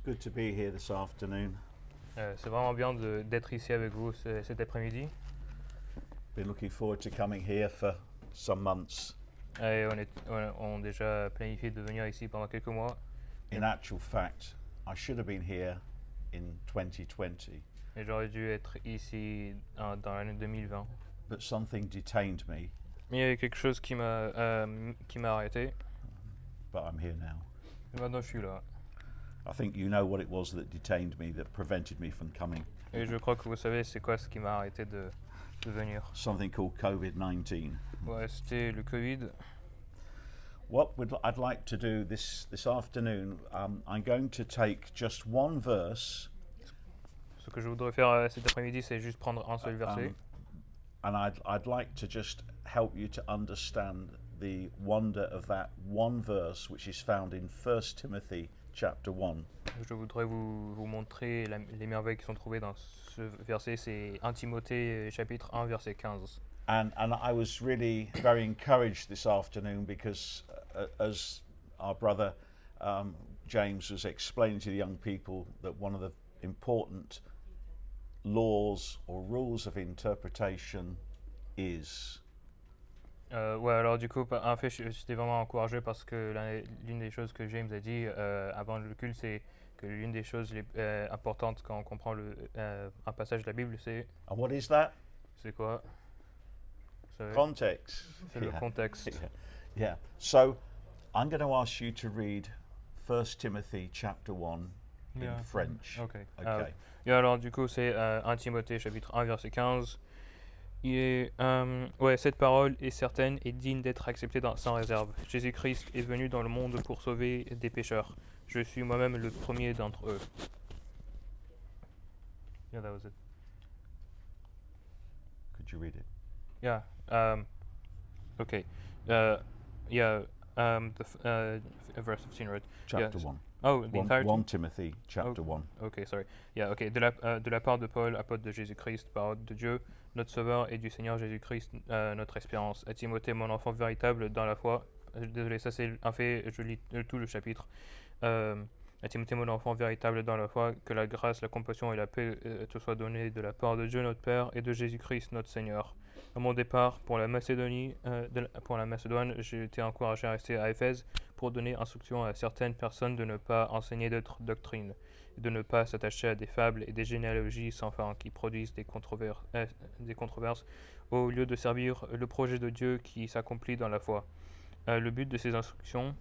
It's good to be here this afternoon. Euh, c'est vraiment bien de- d'être ici avec vous ce- cet après-midi. Been looking forward to coming here for some months. Et on, est, on, on a déjà planifié de venir ici pendant quelques mois. In actual fact, I should have been here in 2020, Et j'aurais dû être ici en- dans l'année 2020. but something detained me, Mais il y a quelque chose qui m'a euh, qui m'a arrêté. but I'm here now. Et maintenant je suis là. I think you know what it was that detained me, that prevented me from coming. Et je crois que vous savez c'est quoi ce qui m'a arrêté de, de venir. Something called COVID 19. Ouais, c'était le Covid. What would I'd like to do this this afternoon? Um, I'm going to take just one verse, Ce que je voudrais faire euh, cet après-midi, c'est juste prendre un seul verset. um, and I'd I'd like to just help you to understand the wonder of that one verse, which is found in 1 Timothy chapter one. Je voudrais vous, vous montrer la- les merveilles qui sont trouvées dans ce verset. C'est 1 Timothée euh, chapitre 1 verset 15. And and I was really very encouraged this afternoon because, uh, as our brother um, James was explaining to the young people, that one of the important laws or rules of interpretation is Euh, ouais, alors du coup, en fait, j'étais vraiment encouragé parce que l'un- l'une des choses que James a dit euh, avant le culte, c'est que l'une des choses les, euh, importantes quand on comprend le, euh, un passage de la Bible, c'est and what is that? C'est quoi? Context? C'est le Yeah. contexte. Yeah. yeah. So I'm going to ask you to read 1 Timothy chapter one in Yeah. French. Ok. Okay. Euh, et alors du coup, c'est euh, 1 Timothée chapitre 1 verset 15. Euh, ouais, cette parole est certaine et digne d'être acceptée dans- sans réserve. Jésus-Christ est venu dans le monde pour sauver des pécheurs. Je suis moi-même le premier d'entre eux. Yeah, that was it. Could you read it? Yeah. Um, okay. Uh, yeah. Um, the f- uh, verse 15, right? Chapter Yes. one. Oh, the One, entirety. 1 Timothy chapter one. Ok, sorry. Yeah, ok. De la, euh, de la part de Paul, apôtre de Jésus-Christ, parole de Dieu, notre Sauveur et du Seigneur Jésus-Christ, euh, notre espérance. À Timothée, mon enfant véritable dans la foi. Désolé, ça c'est un fait, je lis tout le chapitre. Euh, à Timothée, mon enfant véritable dans la foi, que la grâce, la compassion et la paix euh, te soient données de la part de Dieu notre Père et de Jésus-Christ notre Seigneur. À mon départ pour la Macédonie, euh, pour la Macédoine, j'ai été encouragé à rester à Éphèse pour donner instruction à certaines personnes de ne pas enseigner d'autres doctrines de ne pas s'attacher à des fables et des généalogies sans fin qui produisent des, euh, controverses, au lieu de servir le projet de Dieu qui s'accomplit dans la foi. Euh, le but de ces instructions,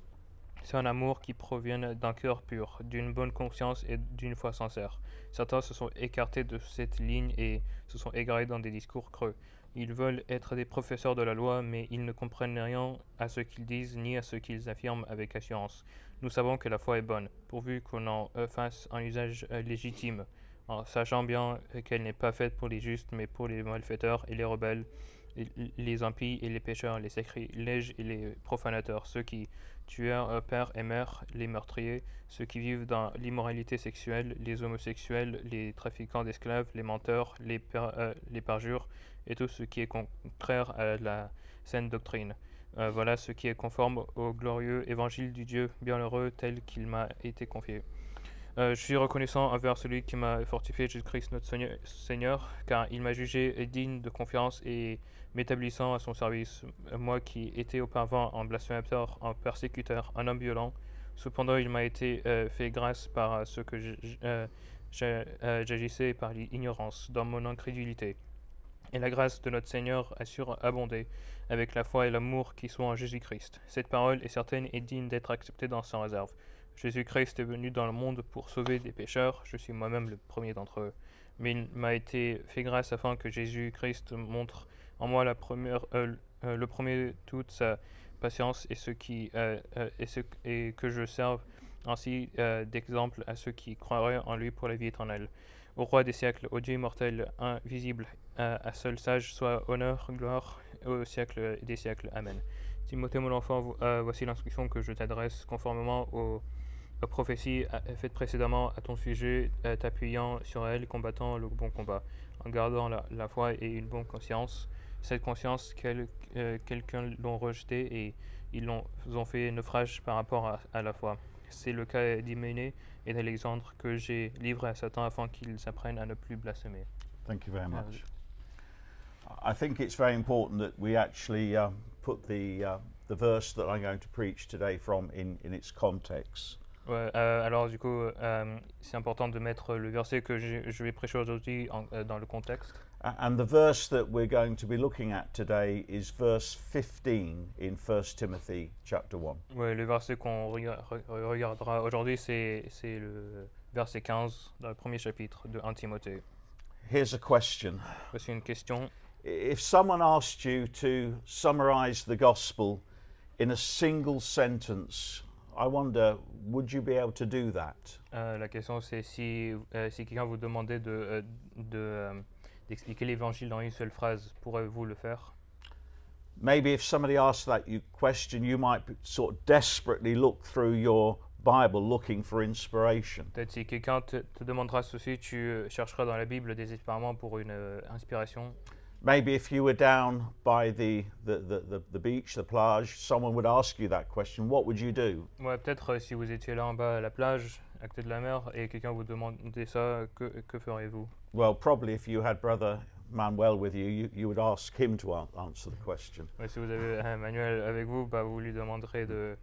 c'est un amour qui provient d'un cœur pur, d'une bonne conscience et d'une foi sincère. Certains se sont écartés de cette ligne et se sont égarés dans des discours creux. Ils veulent être des professeurs de la loi, mais ils ne comprennent rien à ce qu'ils disent ni à ce qu'ils affirment avec assurance. Nous savons que la foi est bonne, pourvu qu'on en euh, fasse un usage euh, légitime, en sachant bien qu'elle n'est pas faite pour les justes, mais pour les malfaiteurs et les rebelles, les impies et les pécheurs, les sacrilèges et les profanateurs, ceux qui tuèrent euh, père et mère, les meurtriers, ceux qui vivent dans l'immoralité sexuelle, les homosexuels, les trafiquants d'esclaves, les menteurs, les, per- euh, parjures, et tout ce qui est contraire à la saine doctrine. Euh, voilà ce qui est conforme au glorieux évangile du Dieu bienheureux tel qu'il m'a été confié. Euh, je suis reconnaissant envers celui qui m'a fortifié, Jésus-Christ notre Seigneur, car il m'a jugé digne de confiance et m'établissant à son service. Moi qui étais auparavant un blasphémateur, un persécuteur, un homme violent, cependant il m'a été euh, fait grâce par ce que euh, j'agissais par l'ignorance, dans mon incrédulité. Et la grâce de notre Seigneur a surabondé avec la foi et l'amour qui sont en Jésus-Christ. Cette parole est certaine et digne d'être acceptée dans sans réserve. Jésus-Christ est venu dans le monde pour sauver des pécheurs, je suis moi-même le premier d'entre eux. Mais il m'a été fait grâce afin que Jésus-Christ montre en moi la première, euh, euh, le premier toute sa patience et, ce qui, euh, et, ce, et que je serve ainsi d'exemple à ceux qui croiraient en lui pour la vie éternelle. Au roi des siècles, au Dieu immortel, invisible, à, seul sage, soit honneur, gloire au siècle des siècles. Amen. Timothée, mon enfant, vo- voici l'instruction que je t'adresse conformément aux, aux prophéties euh, faites précédemment à ton sujet, euh, t'appuyant sur elles, combattant le bon combat, en gardant la, la foi et une bonne conscience. Cette conscience, quel- euh, quelqu'un l'ont rejetée et ils l'ont ont fait naufrage par rapport à, à la foi. c'est le cas d'Hyménée et d'Alexandre que j'ai livré à Satan afin qu'ils apprennent à ne plus blasphémer. Thank you very Uh, much. I think it's very important that we actually um, put the uh, the verse that I'm going to preach today from in, in its context. Ouais, euh, alors du coup, euh, c'est important de mettre le verset que j'ai- je vais prêcher aujourd'hui euh, dans le contexte. And the verse that we're going to be looking at today is verse 15 in 1 Timothy chapter 1. Ouais, le verset qu'on rega- re- regardera aujourd'hui, c'est c'est le verset 15 dans le premier chapitre de 1 Timothée. Here's a question. Voici une question. If someone asked you to summarize the gospel in a single sentence, I wonder, would you be able to do that? Euh, la question, c'est si, euh, si quelqu'un vous demandait de, euh, de, euh, d'expliquer l'évangile dans une seule phrase, pourrez-vous le faire? Maybe if somebody asked that you question, you might sort of desperately look through your Bible looking for inspiration. Peut-être si quelqu'un te, te demandera ceci, tu euh, chercheras dans la Bible désespérément pour une euh, inspiration. Maybe if you were down by the, the, the, the, the beach, the plage, someone would ask you that question, what would you do? Ouais, peut-être euh, si vous étiez là en bas à la plage, à côté de la mer, et quelqu'un vous demandait ça, que, que ferez-vous Well, probably if you had brother Manuel with you, you, you would ask him to an- answer the question. Ouais, Si vous avez un manuel avec vous, bah, vous lui demanderez de,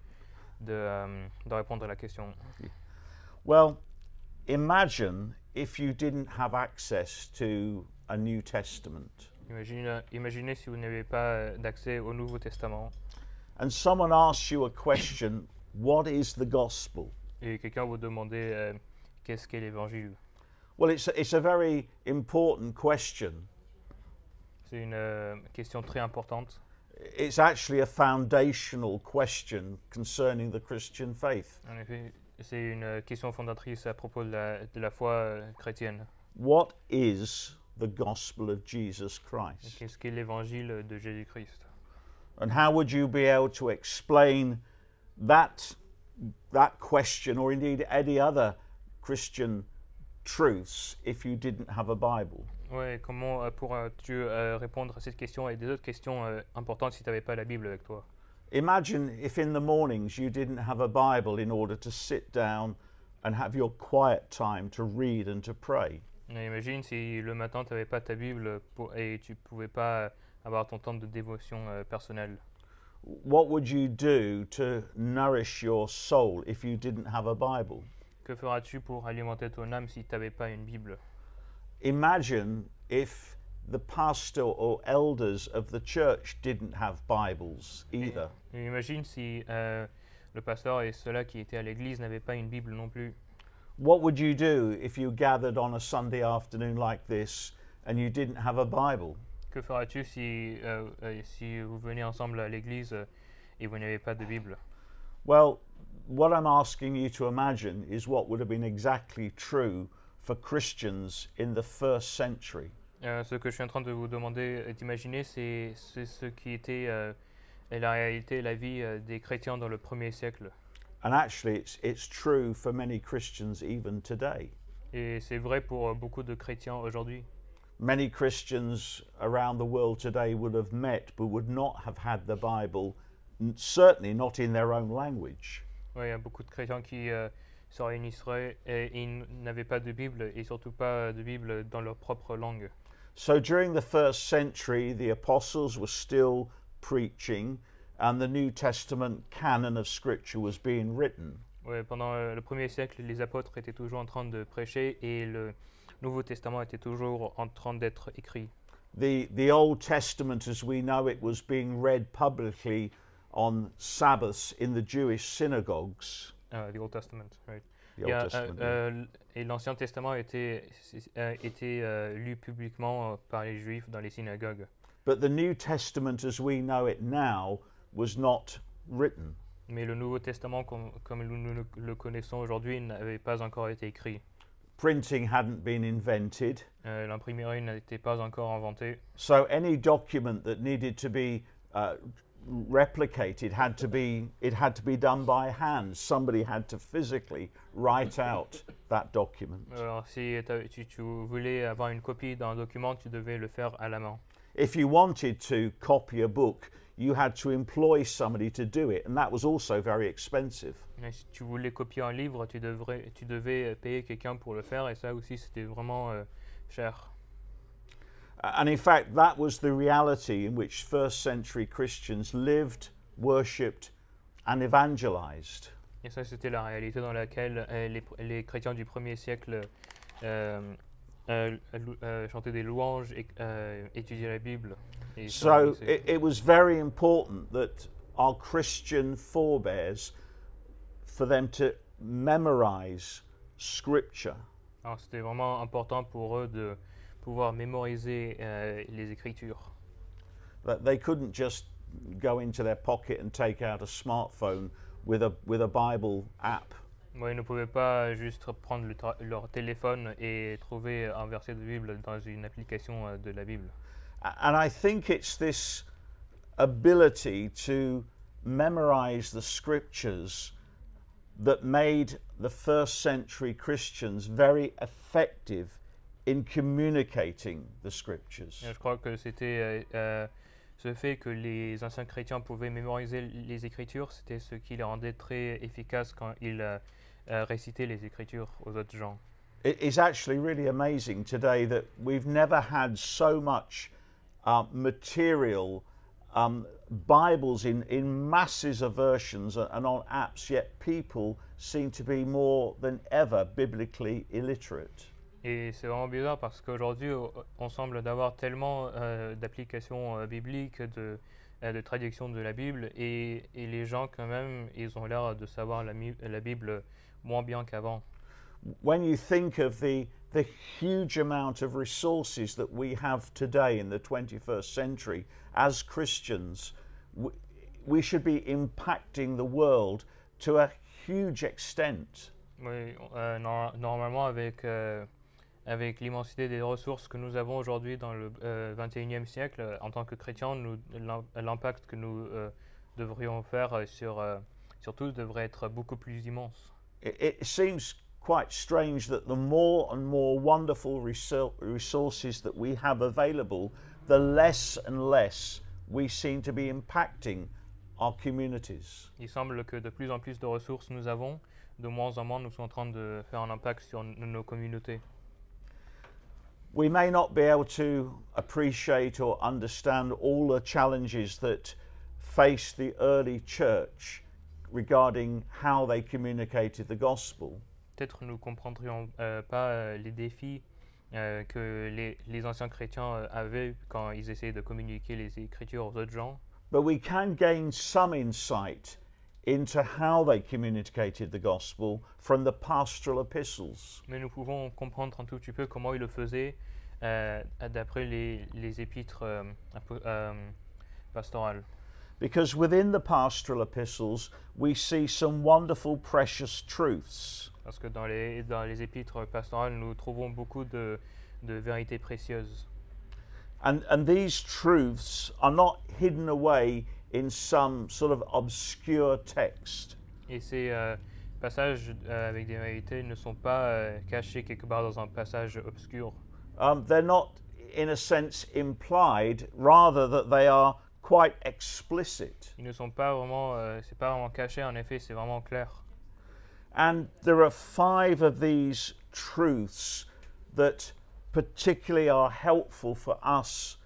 de, euh, de répondre à la question. Well, imagine if you didn't have access to a New Testament Imagine, imaginez si vous n'avez pas euh, d'accès au Nouveau Testament and someone asks you a question, what is the gospel? et quelqu'un vous demandait euh, qu'est-ce qu'est l'Évangile? Well, it's a, it's a very important question. C'est une euh, question très importante. It's actually a foundational question concerning the Christian faith. En effet, c'est une euh, question fondatrice à propos de la, de la foi euh, chrétienne. What is the gospel of Jesus Christ? Qu'est-ce qu'est l'Évangile de Jésus-Christ And how would you be able to explain that, that question, or indeed any other Christian truths, if you didn't have a Bible? Ouais, comment euh, pourras-tu euh, répondre à cette question et des autres questions euh, importantes si tu n'avais pas la Bible avec toi Imagine if in the mornings you didn't have a Bible in order to sit down and have your quiet time to read and to pray. Imagine si le matin tu n'avais pas ta Bible pour- et tu pouvais pas avoir ton temps de dévotion euh, personnelle. What would you do to nourish your soul if you didn't have a Bible? Que feras-tu pour alimenter ton âme si tu n'avais pas une Bible? Imagine if the pastor or elders of the church didn't have Bibles either. Et Imagine si euh, le pasteur et ceux-là qui étaient à l'église n'avaient pas une Bible non plus. What would you do if you gathered on a Sunday afternoon like this and you didn't have a Bible? Que feras-tu si, euh, euh, si vous venez ensemble à l'église euh, et vous n'avez pas de Bible? Well, what I'm asking you to imagine is what would have been exactly true for Christians in the first century. Euh, Ce que je suis en train de vous demander euh, d'imaginer, c'est c'est ce qui était euh, la réalité, la vie euh, des chrétiens dans le premier siècle. And actually, it's, it's true for many Christians even today. Et c'est vrai pour euh, beaucoup de chrétiens aujourd'hui. Many Christians around the world today would have met but would not have had the Bible, certainly not in their own language. Ouais, il y a beaucoup de chrétiens qui euh, se réunisseraient et ils n'avaient pas de Bible et surtout pas de Bible dans leur propre langue. So during the first century, the apostles were still preaching, and the New Testament canon of Scripture was being written. Ouais, pendant euh, le premier siècle, les apôtres étaient toujours en train de prêcher et le Nouveau Testament était toujours en train d'être écrit. The, the Old Testament, as we know it, was being read publicly on Sabbaths in the Jewish synagogues. Euh, the Old Testament, right. The Il y a, Old uh, Testament. euh, euh, et l'Ancien Testament était, euh, était euh, lu publiquement euh, par les Juifs dans les synagogues. But the New Testament, as we know it now, was not written. Mais le Nouveau Testament, com- comme nous le, le connaissons aujourd'hui, n'avait pas encore été écrit. Printing hadn't been invented. Euh, L'imprimerie n'était pas encore inventée. So any document that needed to be uh, replicated had to be it had to be done by hand. Somebody had to physically write out that document. Alors, si t'as- tu, tu voulais avoir une copie d'un document, tu devais le faire à la main. If you wanted to copy a book, you had to employ somebody to do it, and that was also very expensive. Mais si tu voulais copier un livre, tu, devrais, tu devais euh, payer quelqu'un pour le faire, et ça aussi, c'était vraiment euh, cher. And in fact, that was the reality in which first century Christians lived, worshipped, and evangelized. Et ça, c'était la réalité dans laquelle euh, les, les chrétiens du premier siècle euh, euh, lou- euh, chantaient des louanges, et, euh, étudiaient la Bible. et So it, it was very important that our Christian forebears, for them to memorize scripture. Alors, c'était vraiment important pour eux de pouvoir mémoriser euh, les Écritures. That they couldn't just go into their pocket and take out a smartphone with a, with a Bible app. Moi, ils ne pouvaient pas juste prendre le leur téléphone et trouver un verset de Bible dans une application euh, de la Bible. And I think it's this ability to memorize the scriptures that made the first century Christians very effective in communicating the scriptures. Je crois que c'était euh, euh, ce fait que les anciens chrétiens pouvaient mémoriser les Écritures, c'était ce qui les rendait très efficaces quand ils euh, euh, récitaient les Écritures aux autres gens. It is actually really amazing today that we've never had so much uh, material, um, Bibles in, in masses of versions and on apps, yet people seem to be more than ever biblically illiterate. Et c'est vraiment bizarre parce qu'aujourd'hui, on semble d'avoir tellement euh, d'applications euh, bibliques, de, euh, de traductions de la Bible, et, et les gens, quand même, ils ont l'air de savoir la, la Bible moins bien qu'avant. When you think of the, the huge amount of resources that we have today in the 21st century as Christians, we, we should be impacting the world to a huge extent. Oui, euh, nor- normalement, avec, euh, avec l'immensité des ressources que nous avons aujourd'hui dans le euh, 21e siècle, euh, en tant que chrétiens, l'impact que nous euh, devrions faire euh, sur, sur tous devrait être beaucoup plus immense. It, it seems quite strange that the more and more wonderful resou- resources that we have available, the less and less we seem to be impacting our communities. Il semble que de plus en plus de ressources nous avons, de moins en moins nous sommes en train de faire un impact sur nos communautés. We may not be able to appreciate or understand all the challenges that faced the early church regarding how they communicated the gospel. Peut-être nous ne comprendrions euh, pas euh, les défis euh, que les, les anciens chrétiens euh, avaient quand ils essayaient de communiquer les Écritures aux autres gens. But we can gain some insight into how they communicated the gospel from the pastoral epistles. Mais nous pouvons comprendre un tout petit peu comment ils le faisaient euh, d'après les, les épîtres pastorales. Because within the pastoral epistles, we see some wonderful, precious truths. Parce que dans les, dans les épîtres pastorales, nous trouvons beaucoup de, de vérités précieuses. And, and these truths are not hidden away in some sort of obscure text. Et ces euh, passages euh, avec des vérités ne sont pas euh, cachés quelque part dans un passage obscur. Um, they're not, in a sense, implied, rather, that they are quite explicit. Ils ne sont pas vraiment, euh, c'est pas vraiment caché. En effet, c'est vraiment clair. And there are five of these truths that particularly are helpful for us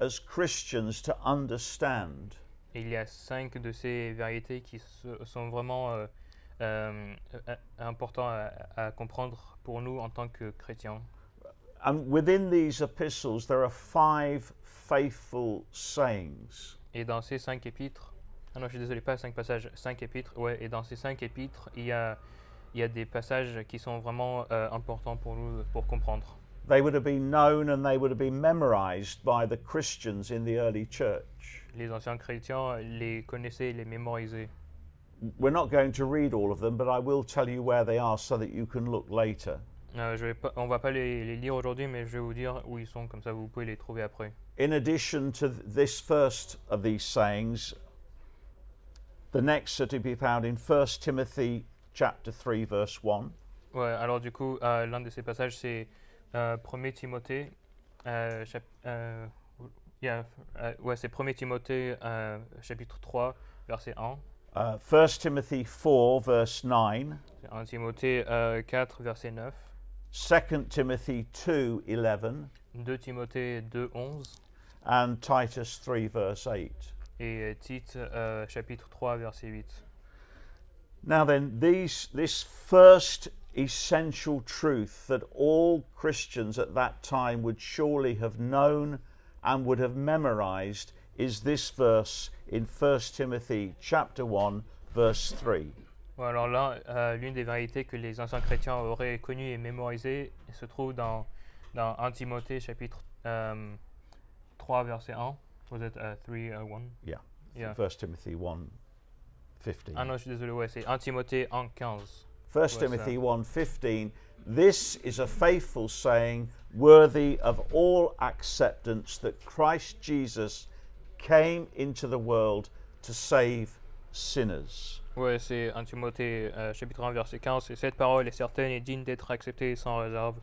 as Christians to understand. Et il y a cinq de ces vérités qui sont vraiment euh, euh, euh, importants à, à comprendre pour nous en tant que chrétiens. And within these epistles, there are five faithful sayings. Et dans ces cinq épîtres, ah non, je suis désolé, pas cinq passages, cinq épîtres, ouais, et dans ces cinq épîtres, il y a, il y a des passages qui sont vraiment euh, importants pour nous pour comprendre. They would have been known and they would have been memorized by the Christians in the early church. Les anciens chrétiens les connaissaient, les mémorisaient. We're not going to read all of them, but I will tell you where they are so that you can look later. Euh, je vais pas, on va pas les, les lire aujourd'hui, mais je vais vous dire où ils sont, comme ça vous pouvez les trouver après. In addition to th- this first of these sayings, the next are to be found in 1 Timothy chapter 3 verse 1, Ouais, alors du coup, euh, l'un de ces passages, c'est euh, 1 Timothée, euh, chap- euh, Yeah, euh, ouais, c'est 1 Timothée chapitre 3, verset 1. Uh, 1 Timothy 4, verse 9. C'est 1 Timothée euh, 4, verset 9. 2 Timothy 2:11 2 Timothée 2, 11. And Titus 3, verse 8. Et Tite euh, chapitre 3, verset 8. Now then, these, this first essential truth that all Christians at that time would surely have known and would have memorized is this verse in 1 Timothy chapter 1 verse 3. Alors là, euh, l'une des vérités que les anciens chrétiens auraient connues et mémorisées se trouve dans, dans 1 Timothée chapitre euh, 3, verset 1. Was it uh, 3, uh, 1? Yeah. Yeah. 1 Timothy 1 15. Ah non, je suis désolé, ouais, c'est 1 Timothée 1, 15. 1 What's Timothy that? 1:15 This is a faithful saying worthy of all acceptance that Christ Jesus came into the world to save sinners. Ouais, c'est 1 Timothée euh, chapitre 1, verset 15. Et cette parole est certaine et digne d'être acceptée sans réserve.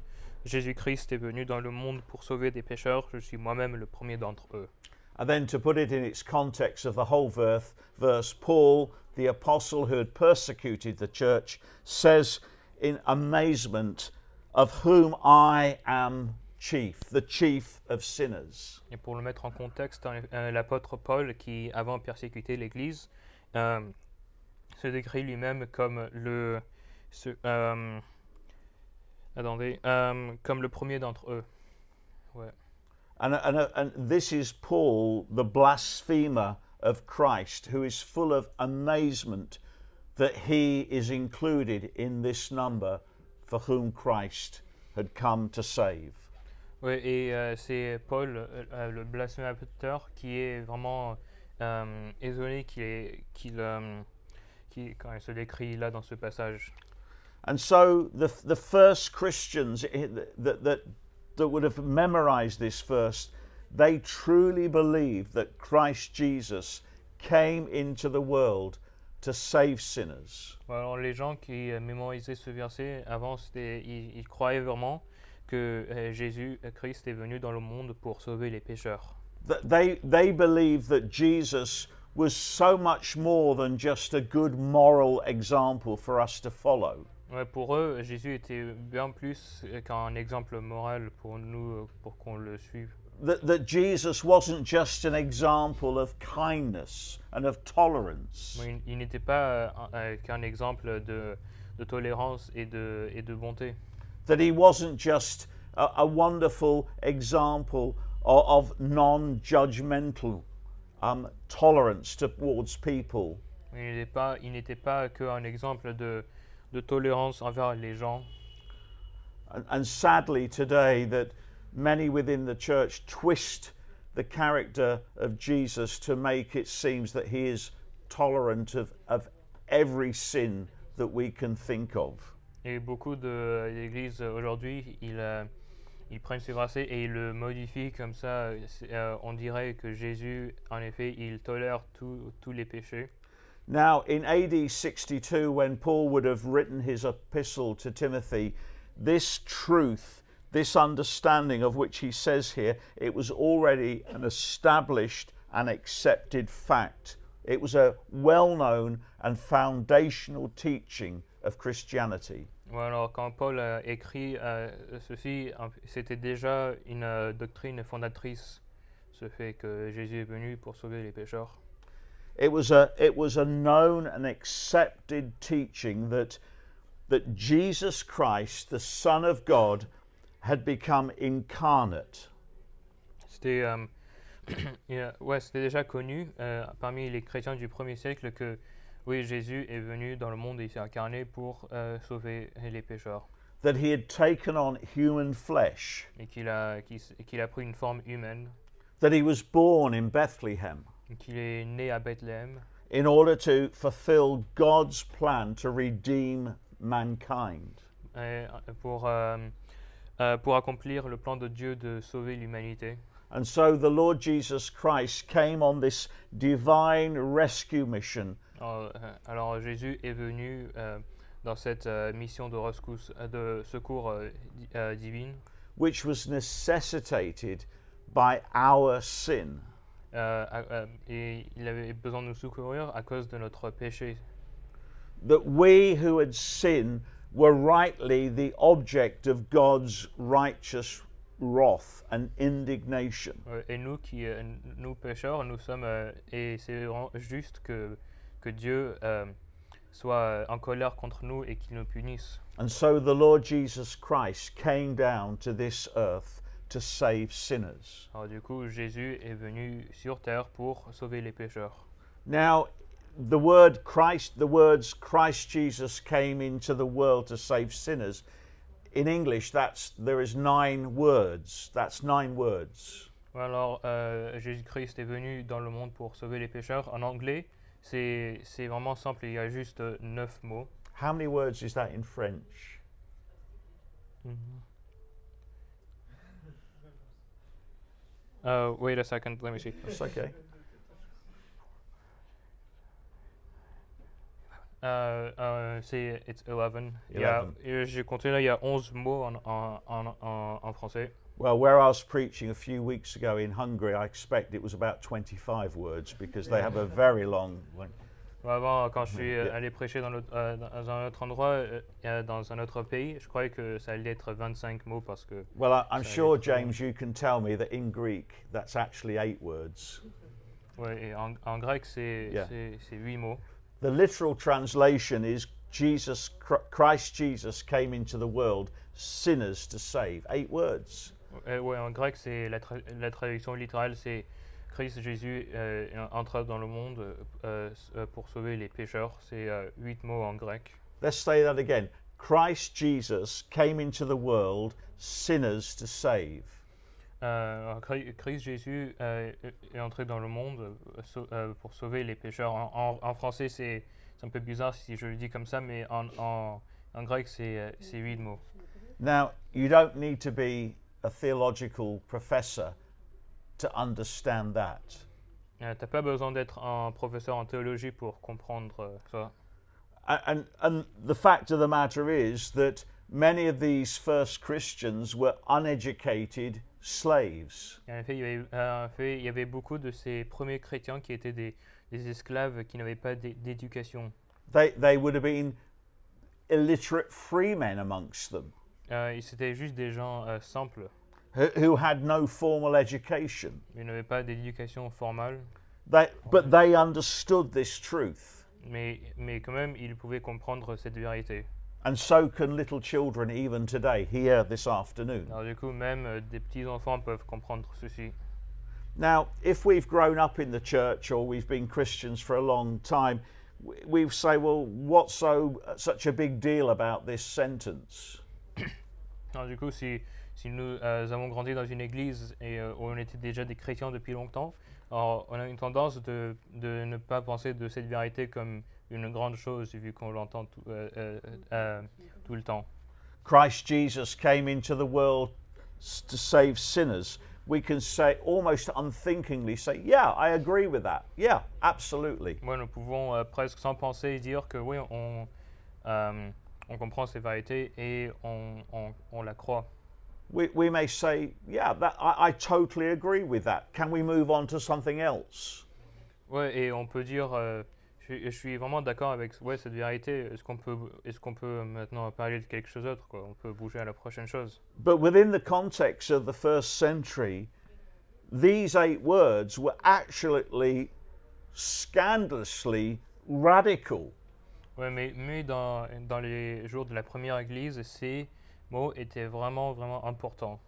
Jésus-Christ est venu dans le monde pour sauver des pécheurs. Je suis moi-même le premier d'entre eux. And then to put it in its context of the whole verse, verse Paul, the apostle who had persecuted the church, says in amazement, Of whom I am chief, the chief of sinners. Et pour le mettre en contexte, l'apôtre Paul, qui avant persécutait l'Église, euh, se décrit lui-même comme le, ce- euh, attendez, euh, comme le premier d'entre eux. Ouais. And, and, and this is Paul, the blasphemer of Christ, who is full of amazement that he is included in this number for whom Christ had come to save. Ouais, et euh, c'est Paul, euh, euh, le blasphémateur, qui est vraiment euh, étonné qu'il est- quand il se décrit là dans ce passage. And so the, the first Christians that, that, that would have memorized this verse, they truly believed that Christ Jesus came into the world to save sinners. Alors les gens qui euh, mémorisaient ce verset avant, ils, ils croyaient vraiment que euh, Jésus euh, Christ est venu dans le monde pour sauver les pécheurs. That they, they believed that Jesus was so much more than just a good moral example for us to follow. Ouais, pour eux, Jésus était bien plus qu'un exemple moral pour nous, pour qu'on le suive. That, that Jesus wasn't just an example of kindness and of tolerance. Il il n'était pas euh, un- qu'un exemple de, de tolérance et de, et de bonté. that he wasn't just a, a wonderful example of, of non judgmental um, tolerance towards people, Il n'était pas, il n'était pas qu'un exemple de, de tolérance envers les gens. and, and sadly, today, that many within the church twist the character of Jesus to make it seems that he is tolerant of, of every sin that we can think of. Et beaucoup de l'église aujourd'hui, ils, euh, ils prennent et ils le modifient comme ça. Euh, euh, on dirait que Jésus, en effet, il tolère tous les péchés. Now, in AD 62, when Paul would have written his epistle to Timothy, this truth, this understanding of which he says here, it was already an established and accepted fact. It was a well known and foundational teaching of Christianity. Alors, quand Paul a écrit euh, ceci, c'était déjà une euh, doctrine fondatrice, ce fait que Jésus est venu pour sauver les pécheurs. It was a, it was a known and accepted teaching that, that Jesus Christ, the Son of God, had become incarnate. C'était euh, euh, ouais, c'était déjà connu euh, parmi les chrétiens du premier siècle que oui, Jésus est venu dans le monde et il s'est incarné pour euh, sauver les pécheurs. that he had taken on human flesh, Et qu'il a, qu'il s- qu'il a pris une forme humaine, that he was born in Bethlehem et qu'il est né à Bethléem in order to fulfill God's plan to redeem mankind. euh, pour, euh, euh, pour accomplir le plan de Dieu de sauver l'humanité. And so the Lord Jesus Christ came on this divine rescue mission Alors, euh, alors Jésus est venu euh, dans cette euh, mission de, rescousse- de secours di- divine which was necessitated by our sin. et il avait besoin de nous secourir à cause de notre péché. That we who had sinned were rightly the object of God's righteous wrath and indignation. Et nous qui, nous pécheurs, nous sommes, et c'est juste que, que Dieu euh, soit euh, en colère contre nous et qu'il nous punisse. And so the Lord Jesus Christ came down to this earth to save sinners. Alors du coup, Jésus est venu sur terre pour sauver les pécheurs. Now, the word Christ, the words Christ Jesus came into the world to save sinners, in English, that's there is nine words. That's nine words. Alors, euh, Jésus-Christ est venu dans le monde pour sauver les pécheurs. En anglais, c'est c'est vraiment simple, il y a juste euh, neuf mots. How many words is that in French? Uh, wait a second, let me see. That's okay. Euh, euh, c'est it's 11. Il y a- J'ai compté là, il y a 11 mots en, en, en, en, en français. Well, where I was preaching a few weeks ago in Hungary, I expect it was about 25 words because they have a very long one. Avant, quand je suis euh, allé prêcher dans, euh, dans un autre endroit, euh, euh, dans un autre pays, je croyais que ça allait être 25 mots parce que. Well, I, I'm sure, um, James, you can tell me that in Greek, that's actually eight words. Ouais, en, en grec, c'est Yeah. 8 mots. The literal translation is Jesus, Christ Jesus came into the world, sinners to save. Eight words. Euh, ouais, en grec, c'est la, tra- la traduction littérale, c'est Christ Jésus euh, entra dans le monde euh, euh, pour sauver les pécheurs. C'est euh, 8 mots en grec. Let's say that again. Christ Jesus came into the world, sinners to save. Christ Jésus est entré dans le monde pour sauver les pécheurs. En, en- en français, c'est un peu bizarre si je le dis comme ça, mais en, en, grec, c'est huit mots. Now, you don't need to be a theological professor to understand that. Euh, T'as pas besoin d'être un professeur en théologie pour comprendre euh, ça. And, and the fact of the matter is that many of these first Christians were uneducated slaves. En effet, il y avait, euh, en fait, il y avait beaucoup de ces premiers chrétiens qui étaient des, des esclaves qui n'avaient pas d'éducation. They, they would have been illiterate freemen amongst them Euh, C'était juste des gens euh, simples. who, who had no formal education. Ils n'avaient pas d'éducation formelle, They, but they understood this truth. mais, mais quand même, ils pouvaient comprendre cette vérité. And so can little children even today, here this afternoon. Alors du coup, même euh, des petits-enfants peuvent comprendre ceci. Now, if we've grown up in the church or we've been Christians for a long time, we, we say, well, what's so such a big deal about this sentence? Du coup, si, si nous euh, avons grandi dans une église et euh, on était déjà des chrétiens depuis longtemps, alors on a une tendance de, de ne pas penser de cette vérité comme une grande chose vu qu'on l'entend tout, euh, euh, euh, tout le temps. Christ Jesus came into the world to save sinners. We can say almost unthinkingly say, yeah, I agree with that. Yeah, absolutely. Moi, nous pouvons euh, presque sans penser dire que oui, on, on comprend ces vérités et on, on, on la croit. We, we may say, yeah, that, I, I totally agree with that. Can we move on to something else? Ouais, et on peut dire, euh, je, je suis vraiment d'accord avec ouais, cette vérité. Est-ce qu'on peut, est qu'on peut maintenant parler de quelque chose d'autre quoi? On peut bouger à la prochaine chose. But within the context of the first century, these eight words were actually scandalously radical. Ouais, mais, mais dans, dans les jours de la première église, ces mots étaient vraiment, vraiment importants.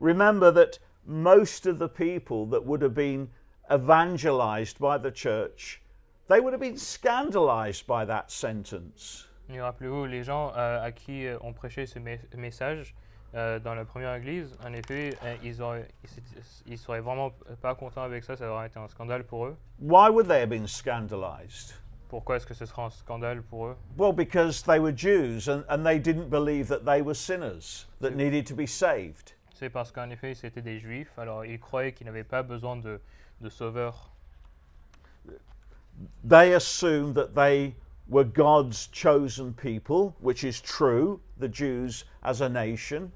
Remember that most of the people that would have been evangelized by the church, they would have been scandalized by that sentence. Rappelez-vous, les gens euh, à qui euh, on prêchait ce mes- message euh, dans la première église, en effet, euh, ils auraient, ils, ils seraient vraiment pas contents avec ça, ça aurait été un scandale pour eux. Why would they have been scandalized? Pourquoi est-ce que ce sera un scandale pour eux? Well, because they were Jews and, and they didn't believe that they were sinners that needed to be saved. C'est parce qu'en effet, c'était des juifs, alors ils croyaient qu'ils n'avaient pas besoin de, de sauveur. They assumed that they were God's chosen people, which is true, the Jews as a nation.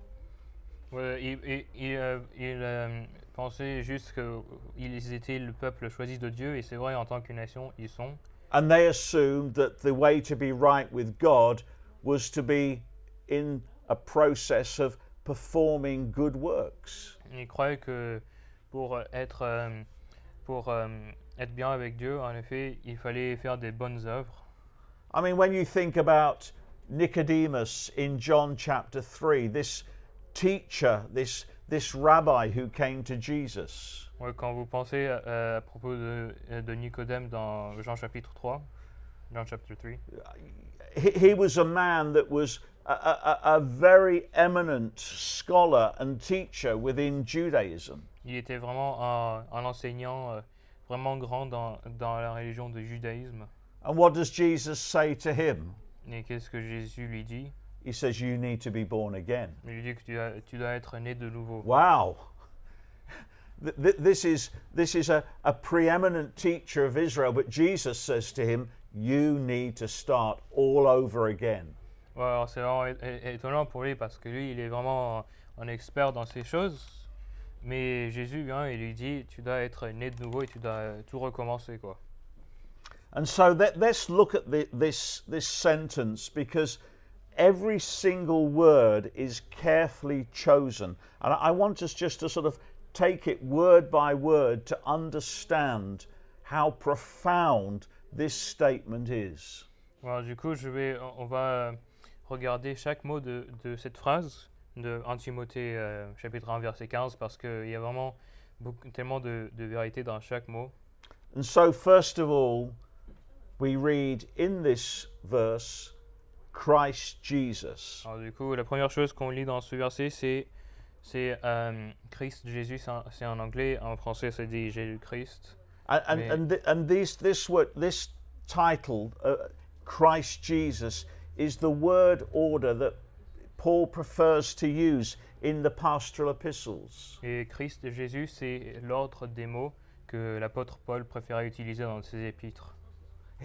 Ouais, ils, ils- ils, euh, ils, euh, pensaient juste qu'ils étaient le peuple choisi de Dieu, et c'est vrai, en tant que nation, ils sont. And they assumed that the way to be right with God was to be in a process of performing good works. Ils croyaient que pour être, euh, pour, euh, être bien avec Dieu, en effet, il fallait faire des bonnes œuvres. I mean, when you think about Nicodemus in John chapter 3, this teacher, this, this rabbi who came to Jesus, Ouais, quand vous pensez à, à propos de, euh, de Nicodème dans Jean chapitre 3, Jean chapter 3, he, he was a man that was a, a, a very eminent scholar and teacher within Judaism. il était vraiment un, un enseignant euh, vraiment grand dans, dans la religion du judaïsme. And what does Jesus say to him? Et qu'est-ce que Jésus lui dit He says, You need to be born again. Il dit que tu dois, tu dois être né de nouveau. Wow. Th- th- This is, this is a, a preeminent teacher of Israel, but Jesus says to him, You need to start all over again. Ouais, alors c'est vraiment étonnant pour lui parce que lui, il est vraiment un expert dans ces choses. Mais Jésus vient et lui dit, tu dois être né de nouveau et tu dois euh, tout recommencer, quoi. And so let, let's look at the, this, this sentence because every single word is carefully chosen. And I want us just to sort of take it word by word to understand how profound this statement is. Alors, du coup, je vais, on va euh, regarder chaque mot de, de cette phrase de 1 Timothée euh, chapitre 1 verset 15 parce qu'il y a vraiment beaucoup, tellement de, de vérité dans chaque mot. And so, first of all, we read in this verse Christ Jesus. Alors, du coup, la première chose qu'on lit dans ce verset, c'est c'est euh, Christ Jésus, c'est en- anglais, en français, c'est dit Jésus-Christ. And, and, Mais- and, th- and this, this, word, this title, uh, Christ Jesus, is the word order that Paul prefers to use in the pastoral epistles. Et Christ Jésus, c'est l'ordre des mots que l'apôtre Paul préférait utiliser dans ses épîtres.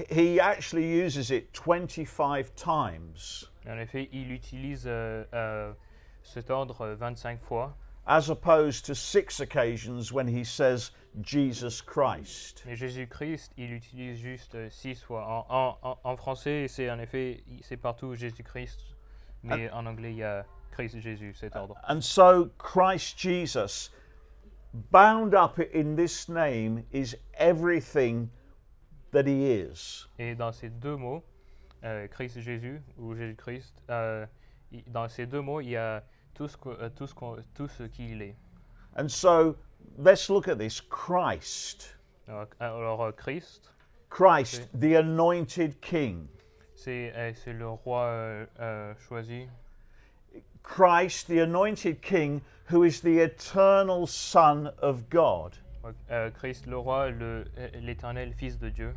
He- actually uses it 25 times, en effet, il utilise euh, euh, cet ordre euh, 25 fois. as opposed to six occasions when he says Jesus Christ. Mais Jésus-Christ, il utilise juste euh, six fois. En, en- en- français, c'est en effet, c'est partout Jésus-Christ. Mais en anglais, il y a Christ Jésus, cet ordre. And so, Christ Jesus, bound up in this name, is everything that he is. Et dans ces deux mots, euh, Christ Jésus ou Jésus-Christ, euh, il- dans ces deux mots, il y a tout ce, que- euh, tout ce, qu'on- tout ce qu'il est. And so, let's look at this Christ. Alors, alors, euh, Christ, Christ, the anointed king. c'est euh, c'est le roi euh, euh, choisi. Christ, the anointed king, who is the eternal Son of God, Euh, Christ le roi, le- euh, l'éternel Fils de Dieu,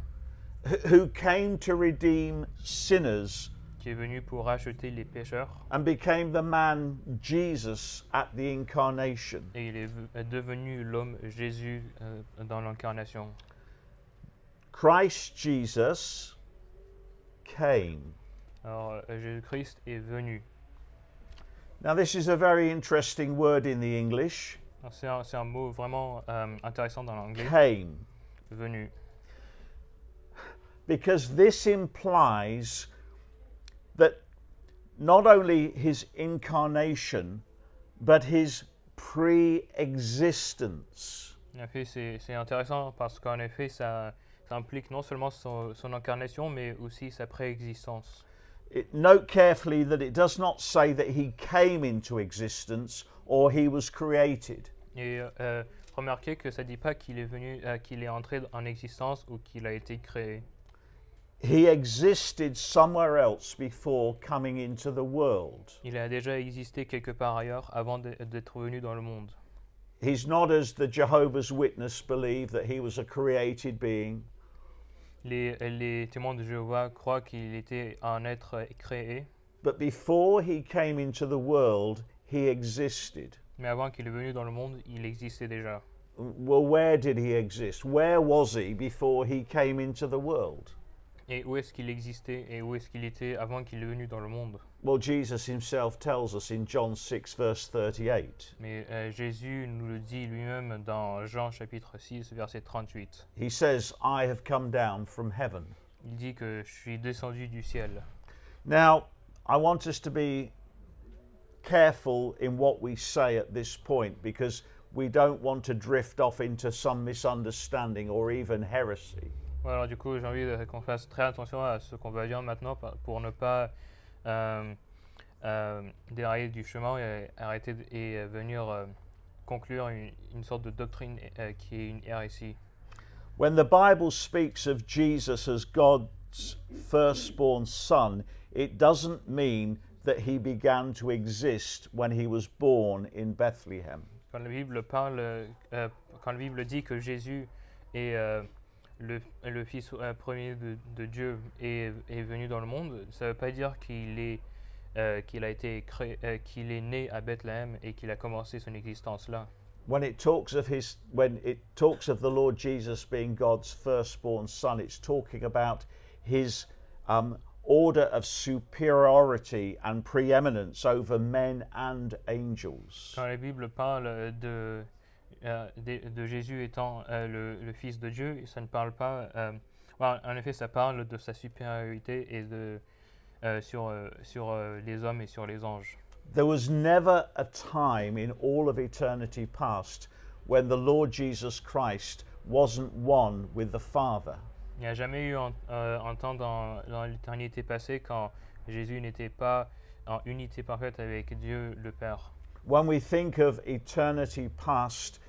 who came to redeem sinners qui est venu pour racheter les pécheurs. and became the man Jesus at the incarnation. Et il est devenu l'homme Jésus euh, dans l'incarnation. Christ Jesus came. Alors, euh, Jésus-Christ est venu. Now, this is a very interesting word in the English. C'est un, un mot vraiment euh, intéressant dans l'anglais. Came. Venu. because this implies that not only his incarnation, but his pre existence. En effet, c'est c'est intéressant parce qu'en effet, ça, ça implique non seulement son, son incarnation, mais aussi sa préexistence. It, note carefully that it does not say that he came into existence or he was created. Et euh, remarquez que ça dit pas qu'il est venu, euh, qu'il est entré en existence ou qu'il a été créé. He existed somewhere else before coming into the world. Il a déjà existé quelque part ailleurs avant d'être venu dans le monde. He's not as the Jehovah's Witness believe that he was a created being. Les, les témoins de Jéhovah croient qu'il était un être créé, But before he came into the world, he existed. mais avant qu'il est venu dans le monde, il existait déjà. Well, where did he exist? Where was he before he came into the world? Et où est-ce qu'il existait et où est-ce qu'il était avant qu'il est venu dans le monde Well, Jesus himself tells us in John 6, verse 38. Mais euh, Jésus nous le dit lui-même dans Jean chapitre 6, verset 38. He says, I have come down from heaven. Il dit que je suis descendu du ciel. Now, I want us to be careful in what we say at this point because we don't want to drift off into some misunderstanding or even heresy. Ouais, alors du coup, j'ai envie qu'on fasse très attention à ce qu'on va dire maintenant pour ne pas euh, euh, dérailler du chemin et arrêter et venir euh, conclure une, une sorte de doctrine euh, qui est une hérésie. When the Bible speaks of Jesus as God's firstborn son, it doesn't mean that he began to exist when he was born in Bethlehem. Quand la Bible parle, euh, quand la Bible dit que Jésus est euh, le, le fils euh, premier de, de Dieu et est venu dans le monde, ça ne veut pas dire qu'il est euh, qu'il a été créé, euh, qu'il est né à Bethléem et qu'il a commencé son existence là. When it talks of his when it talks of the Lord Jesus being God's firstborn son, it's talking about his um, order of superiority and preeminence over men and angels. Quand la Bible parle de, de, de Jésus étant euh, le, le Fils de Dieu, ça ne parle pas. euh, en effet, ça parle de sa supériorité et de, euh, sur, euh, sur euh, les hommes et sur les anges. There was never a time in all of eternity past when the Lord Jesus Christ wasn't one with the Father. Il n'y a jamais eu un, euh, un temps dans, dans l'éternité passée quand Jésus n'était pas en unité parfaite avec Dieu le Père. When we think of eternity past,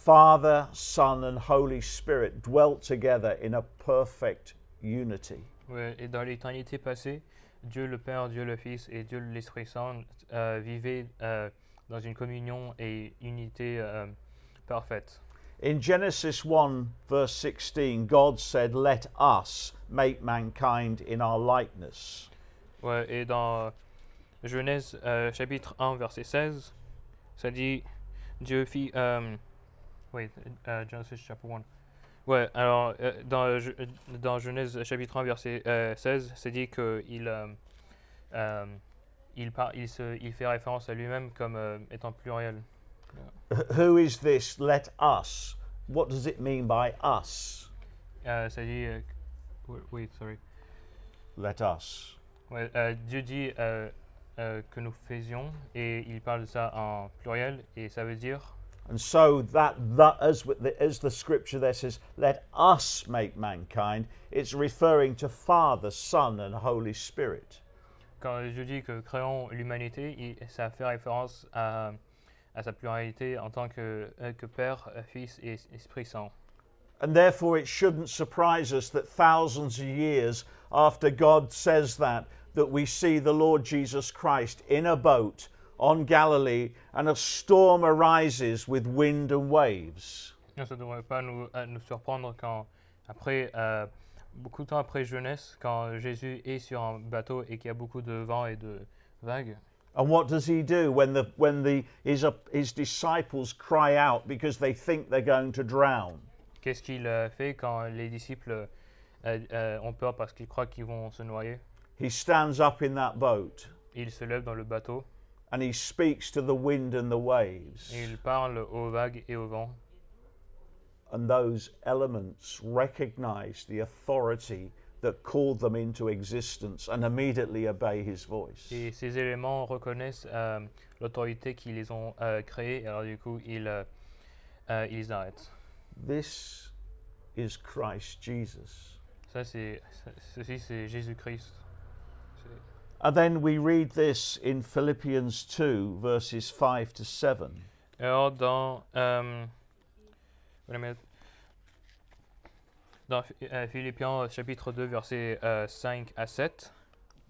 Father, Son, and Holy Spirit dwelt together in a perfect unity. Ouais, et dans l'éternité passée, Dieu le Père, Dieu le Fils et Dieu l'Esprit Saint euh, vivaient euh, dans une communion et unité euh, parfaite. In Genesis 1, verse 16, God said, Let us make mankind in our likeness. Ouais, et dans Genèse euh, chapitre 1, verset 16, ça dit Dieu fit. Euh, wait, euh, Genesis chapter 1. Ouais, alors euh, dans, Ge- dans Genèse chapitre 1, verset euh, 16, c'est dit qu'il euh, euh, il, par- il, se, il fait référence à lui-même comme euh, étant pluriel. Wh- Who is this? Let us. What does it mean by us? Euh, ça dit. euh, wait, wait, sorry. Let us. Ouais, euh, Dieu dit euh, euh, que nous faisions et il parle de ça en pluriel et ça veut dire. And so that, that as, the, as the scripture there says, let us make mankind, it's referring to Father, Son, and Holy Spirit. Quand Dieu dit que créons l'humanité, ça fait référence à, à sa pluralité en tant que, euh, que Père, euh, Fils et Esprit Saint. And therefore, it shouldn't surprise us that thousands of years after God says that, that we see the Lord Jesus Christ in a boat on Galilee and a storm arises with wind and waves. Ça ne devrait pas nous, euh, nous surprendre quand, après, euh, beaucoup de temps après jeunesse, quand Jésus est sur un bateau et qu'il y a beaucoup de vent et de vagues. And what does he do when, the, when the, his, uh, his disciples cry out because they think they're going to drown? Qu'est-ce qu'il euh, fait quand les disciples euh, euh, ont peur parce qu'ils croient qu'ils vont se noyer He stands up in that boat Il se lève dans le bateau and he speaks to the wind and the waves. et il parle aux vagues et au vent. And those elements recognize the authority that called them into existence and immediately obey his voice. Et ces éléments reconnaissent euh, l'autorité qui les ont euh, créés, et alors du coup, ils, euh, ils les arrêtent. This is Christ Jesus. Ça, c'est, ça- ceci, c'est Jésus-Christ. And then we read this in Philippians 2, verses 5 to 7. Alors, dans, minute. dans Philippiens chapitre 2, versets euh, 5 à 7.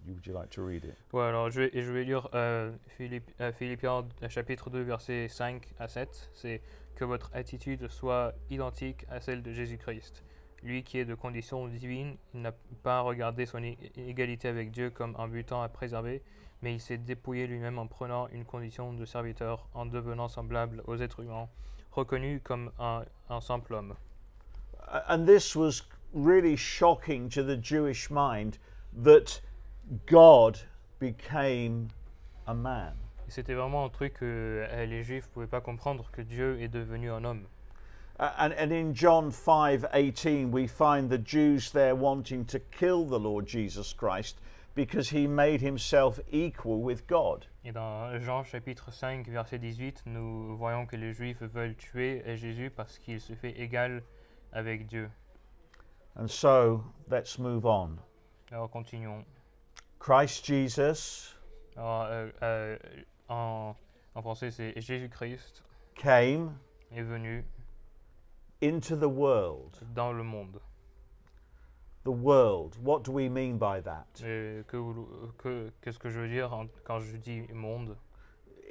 Would you like to read it? Ouais, alors je vais, je vais lire euh, Philippe- euh, Philippiens euh, chapitre 2, versets 5 à 7. C'est que votre attitude soit identique à celle de Jésus-Christ. Lui qui est de condition divine, il n'a pas regardé son égalité avec Dieu comme un butin à préserver, mais il s'est dépouillé lui-même en prenant une condition de serviteur, en devenant semblable aux êtres humains, reconnu comme un, un simple homme. And this was really shocking to the Jewish mind that God became a man. C'était vraiment un truc que euh, les Juifs pouvaient pas comprendre que Dieu est devenu un homme. Uh, and, and in John 5:18 we find the Jews there wanting to kill the Lord Jesus Christ because he made himself equal with God. Et dans Jean chapitre 5 verset 18, nous voyons que les Juifs veulent tuer Jésus parce qu'il se fait égal avec Dieu. And so let's move on. Alors continuons. Christ Jesus Alors, euh, euh, en, en français, c'est Jésus-Christ came est venu into the world. dans le monde. The world. What do we mean by that? Et que que- Qu'est-ce que je veux dire quand je dis monde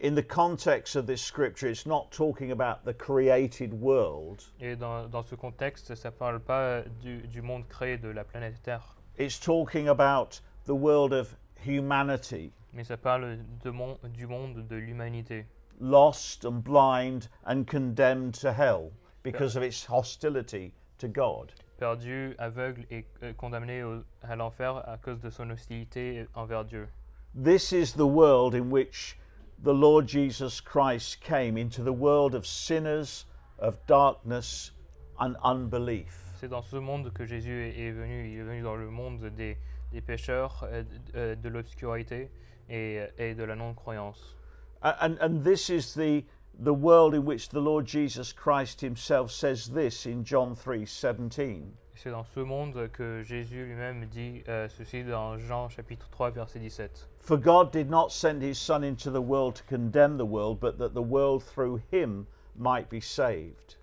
In the context of this scripture, it's not talking about the created world. Et dans, dans ce contexte, ça parle pas du, du monde créé de la planète Terre, It's talking about the world of humanity, mais ça parle de mon- du monde de l'humanité, lost and blind and condemned to hell because of its hostility to God. perdu, aveugle et euh, condamné au- à l'enfer à cause de son hostilité envers Dieu. This is the world in which the Lord Jesus Christ came into the world of sinners, of darkness, and unbelief. C'est dans ce monde que Jésus est, est venu. Il est venu dans le monde des, des pécheurs, euh, euh, de l'obscurité et, et de la non-croyance. And, and this is the, the world in which the Lord Jesus Christ himself says this in John 3 17. C'est dans ce monde que Jésus lui-même dit euh, ceci dans Jean chapitre 3 verset 17. For God did not send his Son into the world to condemn the world, but that the world through him might be saved.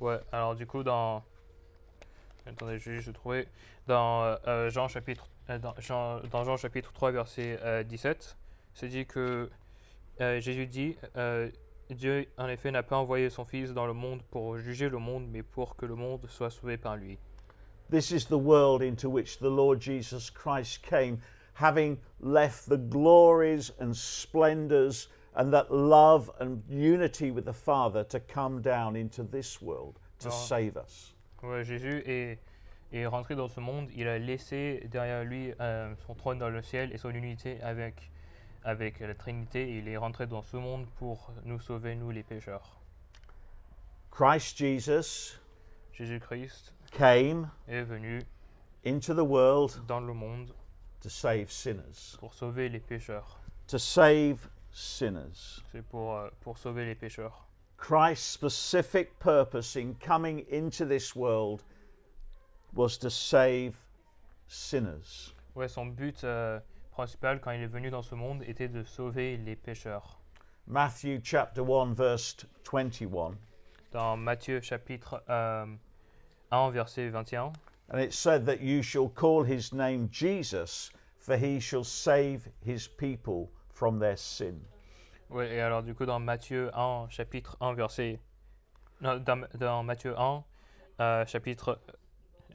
Ouais, alors du coup dans... Attendez, je vais juste trouver. Dans, euh, euh, Jean, chapitre, euh, dans, Jean, dans Jean chapitre 3 verset euh, 17, c'est dit que euh, Jésus dit euh, Dieu en effet n'a pas envoyé son Fils dans le monde pour juger le monde, mais pour que le monde soit sauvé par lui. This is the world into which the Lord Jesus Christ came, having left the glories and splendors and that love and unity with the Father to come down into this world to Oh. save us. Ouais, Jésus est, est rentré dans ce monde, il a laissé derrière lui euh, son trône dans le ciel et son unité avec, avec la Trinité. Il est rentré dans ce monde pour nous sauver, nous les pécheurs. Christ Jesus Jésus-Christ came est venu into the world dans le monde to save sinners. pour sauver les pécheurs. To save sinners. C'est pour, euh, pour sauver les pécheurs. Christ's specific purpose in coming into this world was to save sinners. Ouais, son but euh, principal quand il est venu dans ce monde était de sauver les pécheurs. Matthew chapter 1 verse 21 Dans Matthieu chapitre euh, 1 verset 21, and it said that you shall call his name Jesus for he shall save his people from their sin. Ouais, et alors du coup dans Matthieu 1, chapitre 1, verset... Non, dans, dans Matthieu 1, euh, chapitre...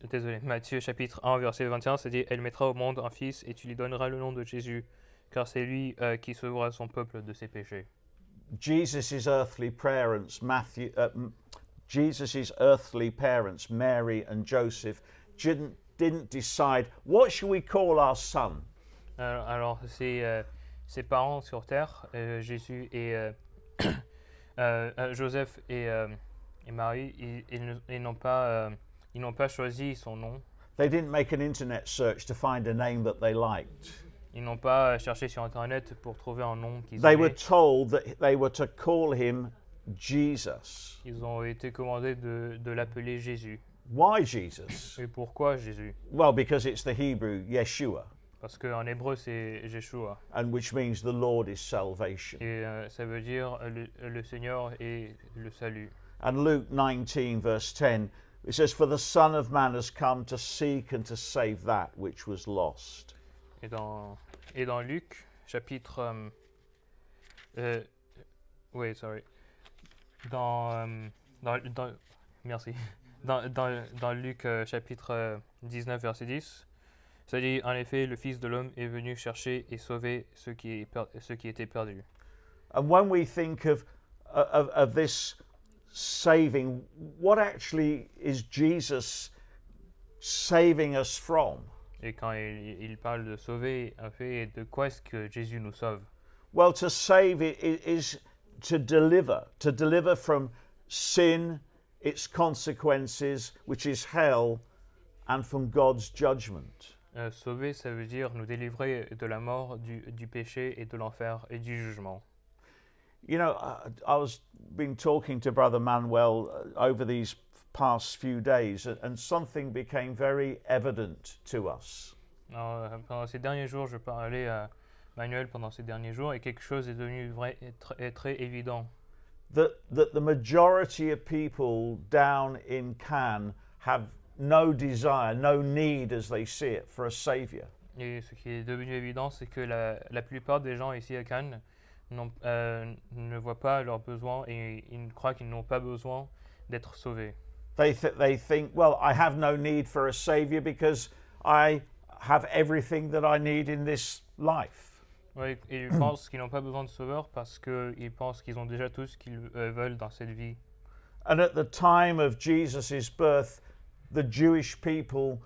Désolé, Matthieu chapitre 1, verset 21, c'est dit « Elle mettra au monde un fils et tu lui donneras le nom de Jésus, car c'est lui euh, qui sauvera son peuple de ses péchés. Jesus' earthly parents, Matthew, uh, M- Jesus' earthly parents, Mary and Joseph, didn't, didn't decide what shall we call our son? Alors, alors, c'est euh, ses parents sur terre, euh, Jésus et euh, euh, euh, Joseph et, et Marie, ils, ils n'ont pas, ils n'ont pas choisi son nom. They didn't make an internet search to find a name that they liked. Ils n'ont pas cherché sur Internet pour trouver un nom qu'ils They were aimaient. told that they were to call him Jesus. Ils ont été commandés de, de l'appeler Jésus. Why Jesus? Et pourquoi Jésus? Well, because it's the Hebrew Yeshua, Parce qu'en hébreu, c'est Jeshua. and which means the Lord is salvation. Et euh, ça veut dire euh, le, le Seigneur et le salut. And Luke 19, verse 10, it says, For the Son of Man has come to seek and to save that which was lost. Et dans, et dans Luc, chapitre. euh, euh, oui, sorry. Dans, euh, dans, dans- merci. Dans, dans, dans Luc, euh, chapitre euh, 19, verset 10, ça dit En effet, le Fils de l'homme est venu chercher et sauver ceux qui, est per- ceux qui étaient perdus. And when we think of, of, of this saving, what actually is Jesus saving us from? Et quand il, il parle de sauver, en fait, de quoi est-ce que Jésus nous sauve? Well, to save is to deliver, to deliver from sin, its consequences, which is hell, and from God's judgment. Euh, Sauver, ça veut dire nous délivrer de la mort, du, du péché et de l'enfer et du jugement. You know, I, I was been talking to Brother Manuel uh, over these past few days, and, something became very evident to us. Alors, euh, pendant ces derniers jours, je parlais à Manuel pendant ces derniers jours et quelque chose est devenu vrai et tr- et très évident. That, that the majority of people down in Cannes have no desire, no need as they see it for a saviour. Et ce qui est devenu évident, c'est que la, la plupart des gens ici à Cannes ne voient pas leurs besoins et ils croient qu'ils n'ont pas besoin d'être sauvés. They, th- they think, well, I have no need for a saviour because I have everything that I need in this life. Et ils pensent qu'ils n'ont pas besoin de sauveur parce qu'ils pensent qu'ils ont déjà tout ce qu'ils euh, veulent dans cette vie. And at the time of Jesus' birth, the Jewish people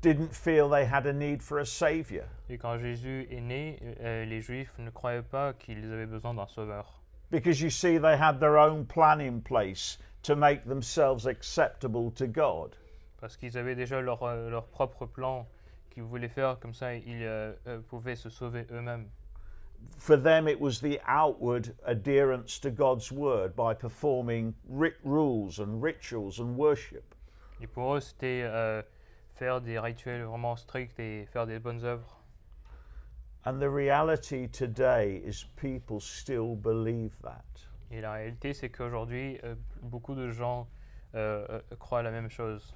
didn't feel they had a need for a saviour. Et quand Jésus est né, euh, les Juifs ne croyaient pas qu'ils avaient besoin d'un sauveur. Because you see, they had their own plan in place to make themselves acceptable to God. Parce qu'ils avaient déjà leur, euh, leur propre plan qu'ils voulaient faire, comme ça ils euh, euh, pouvaient se sauver eux-mêmes. For them, it was the outward adherence to God's word by performing rules and rituals and worship. Et pour eux, c'était euh, faire des rituels vraiment stricts et faire des bonnes œuvres. And the reality today is people still believe that. Et la réalité, c'est qu'aujourd'hui, euh, beaucoup de gens euh, euh, croient la même chose.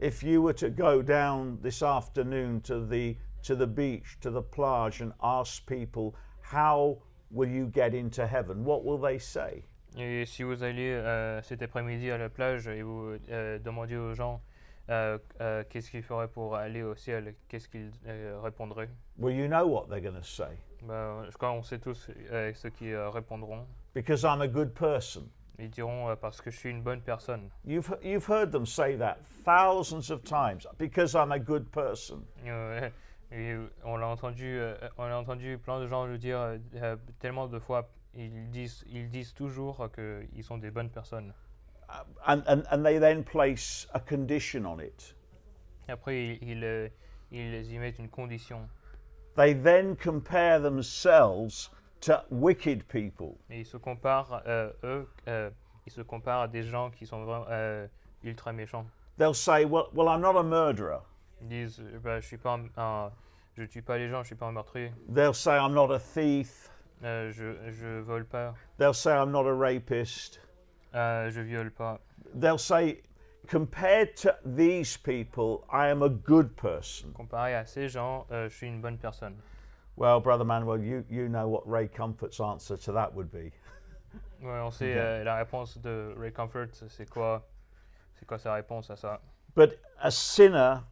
If you were to go down this afternoon to the to the beach, to the plage, and ask people how will you get into heaven, what will they say? Et si vous alliez cet après-midi à la plage et vous demandiez aux gens euh, euh, qu'est-ce qu'ils feraient pour aller au ciel, qu'est-ce qu'ils euh, répondraient Well, you know what they're going to say. bah, Je crois qu'on sait tous euh, ce qu'ils répondront. Because I'm a good person. Ils diront parce que je suis une bonne personne. You've, you've heard them say that thousands of times. Because I'm a good person. Et on l'a entendu, on a entendu plein de gens le dire tellement de fois. Ils disent, ils disent toujours qu'ils sont des bonnes personnes. And, and, and they then place a condition on it. Après, ils, ils, euh, ils y mettent une condition. They then compare themselves to wicked people. Et ils se comparent, euh, eux, euh, ils se comparent à des gens qui sont vraiment euh, ultra méchants. They'll say, well, well, I'm not a murderer. Ils disent, bah, je suis pas un, un- je tue pas les gens, je suis pas un meurtrier, They'll say, I'm not a thief. euh, je, je vole pas, They'll say, I'm not a rapist. Euh, je viole pas. They'll say, compared to these people, I am a good person. Comparé à ces gens, euh, je suis une bonne personne. Well, Brother Manuel, you, you know what Ray Comfort's answer to that would be. Ouais, on sait euh, la réponse de Ray Comfort, c'est quoi, c'est quoi sa réponse à ça. But a sinner,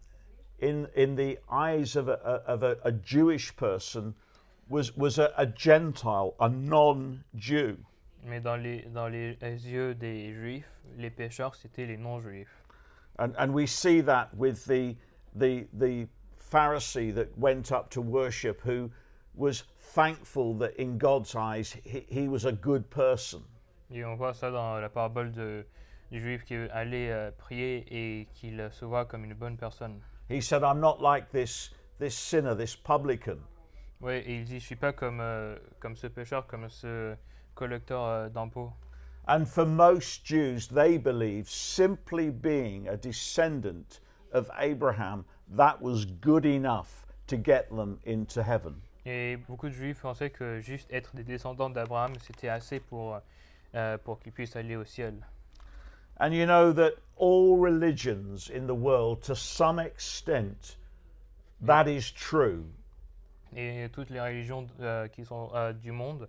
in, in the eyes of a, a- of a, a Jewish person, was, was a, a Gentile, a non Jew. Mais dans les, dans les yeux des Juifs, les pécheurs, c'était les non-Juifs. And, and we see that with the, the, the Pharisee that went up to worship, who was thankful that in God's eyes he, he was a good person. Et on voit ça dans la parabole de, du Juif qui allait euh, prier et qu'il se voit comme une bonne personne. He said, I'm not like this, this sinner, this publican. Ouais, et il dit, je suis pas comme, euh, comme ce pécheur, comme ce collecteur euh, d'impôts. And for most Jews, they believe simply being a descendant of Abraham, that was good enough to get them into heaven. Et beaucoup de Juifs pensaient que juste être des descendants d'Abraham, c'était assez pour, euh, euh pour qu'ils puissent aller au ciel. And you know that all religions in the world, to some extent, that mm. is true. Et toutes les religions euh, qui sont euh, du monde,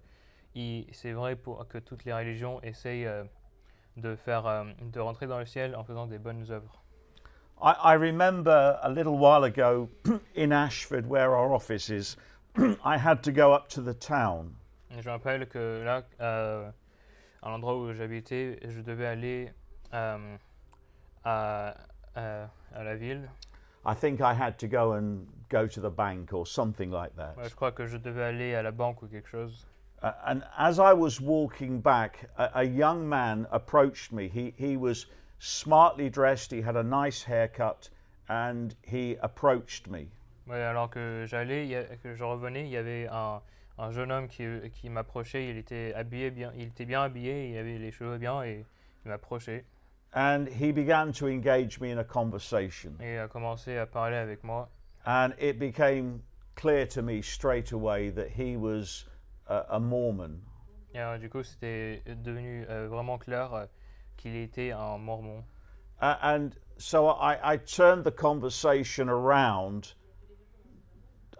c'est vrai pour que toutes les religions essayent euh, de faire, euh, de rentrer dans le ciel en faisant des bonnes œuvres. I, I remember a little while ago in Ashford, where our office is, I had to go up to the town. Je me rappelle que là, euh, à l'endroit où j'habitais, je devais aller euh, à, à, à la ville. I think I had to go and go to the bank or something like that. Ouais, je crois que je devais aller à la banque ou quelque chose. Uh, and as I was walking back, a, a young man approached me. He, he was smartly dressed, he had a nice haircut, and he approached me. Ouais, alors que j'allais, il que je revenais, il y avait un, un jeune homme qui, qui m'approchait. Il était habillé bien, il était bien habillé, il avait les cheveux bien et il m'approchait And he began to engage me in a conversation. et a commencé à parler avec moi. And it became clear to me straight away that he was a, Mormon. Et alors, du coup, c'était devenu euh, vraiment clair euh, qu'il était un mormon. A- and so I, I turned the conversation around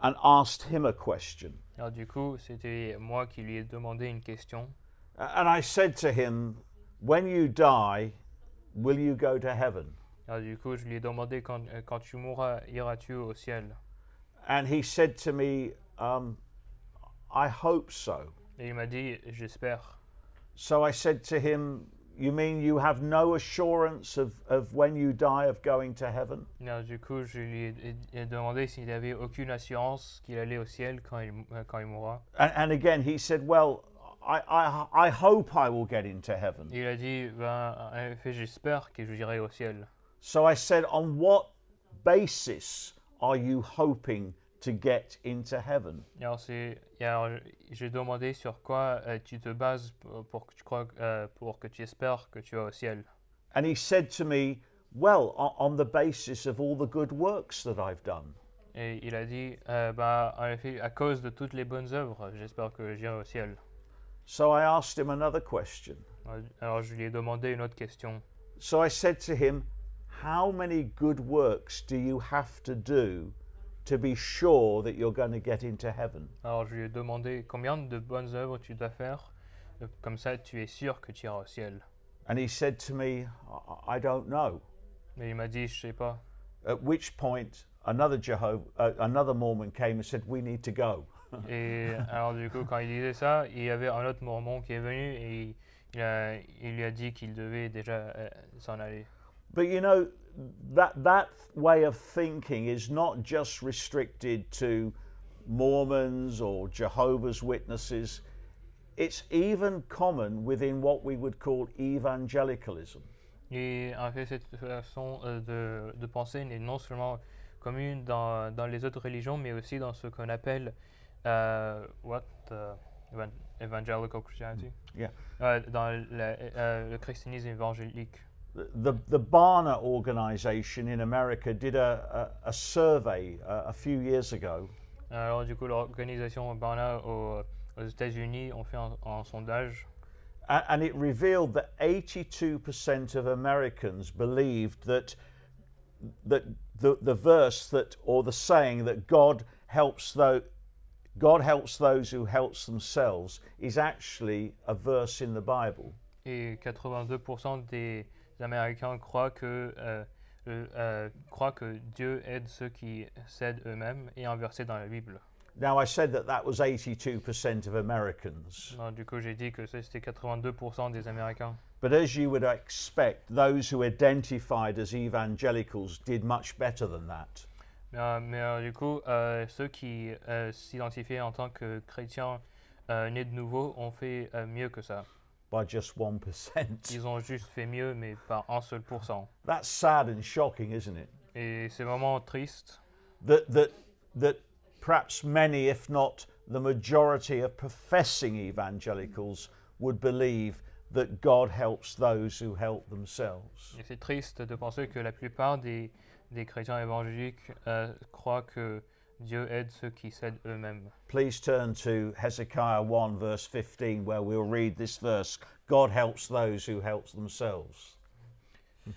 and asked him a question. Alors du coup, c'était moi qui lui ai demandé une question. A- And I said to him, When you die, will you go to heaven? Alors du coup, je lui ai demandé quand, euh, quand tu mourras, iras-tu au ciel And he said to me, um, I hope so. Et il m'a dit, j'espère. So I said to him, You mean you have no assurance of, of when you die of going to heaven? Alors du coup, je lui ai, demandé s'il avait aucune assurance qu'il allait au ciel quand il, quand il mourra. And, and again, he said, Well, I, I, I hope I will get into heaven. Il a dit, ben, j'espère que j'irai au ciel. So I said, On what basis are you hoping to get into heaven? Alors, c'est, alors, j'ai demandé sur quoi euh, tu te bases pour, que tu crois, euh, pour que tu espères que tu vas au ciel. And he said to me, Well, on the basis of all the good works that I've done. Et il a dit, euh, bah, en effet, à cause de toutes les bonnes œuvres, j'espère que j'irai au ciel. So I asked him another question. Alors, je lui ai demandé une autre question. So I said to him, How many good works do you have to do to be sure that you're going to get into heaven? Alors, je lui ai demandé combien de bonnes œuvres tu dois faire, euh, comme ça tu es sûr que tu iras au ciel? And he said to me, I, I don't know. Mais il m'a dit, je sais pas. At which point, another Jehovah, uh, another Mormon came and said, We need to go. Et alors, du coup, quand il disait ça, il y avait un autre mormon qui est venu et il, a- il lui a dit qu'il devait déjà euh, s'en aller. But you know, that, that way of thinking is not just restricted to Mormons or Jehovah's Witnesses, it's even common within what we would call evangelicalism. Et en fait, cette façon euh, de, de penser n'est non seulement commune dans, dans les autres religions, mais aussi dans ce qu'on appelle euh, what, uh, evangelical Christianity. Yeah. Euh, dans la- euh, le christianisme évangélique. The, the, Barna organization in America did a, a, a survey uh, a few years ago, Alors du coup, l'organisation Barna aux, aux États-Unis ont fait un, un sondage a- and it revealed that 82% of Americans believed that, that the, the verse that, or the saying that God helps, tho- God helps those who helps themselves is actually a verse in the Bible. et 82% des Américains croient que, euh, le- euh, croient que Dieu aide ceux qui s'aident eux-mêmes et un verset dans la Bible. Now, I said that that was 82% of Americans. Non, du coup, j'ai dit que c'était 82% des Américains. But as you would expect, those who identified as evangelicals did much better than that. Mais, euh, mais, euh, du coup, euh, ceux qui euh, s'identifiaient en tant que chrétiens euh, nés de nouveau ont fait euh, mieux que ça. By just 1%. Ils ont juste fait mieux, mais par un seul pourcent. That's sad and shocking, isn't it? Et c'est vraiment triste That, that, that perhaps many, if not the majority of professing evangelicals, would believe that God helps those who help themselves. Et c'est triste de penser que la plupart des, des chrétiens évangéliques euh, croient que Dieu aide ceux qui eux-mêmes. Please turn to Hezekiah 1, verse 15, where we'll read this verse God helps those who help themselves.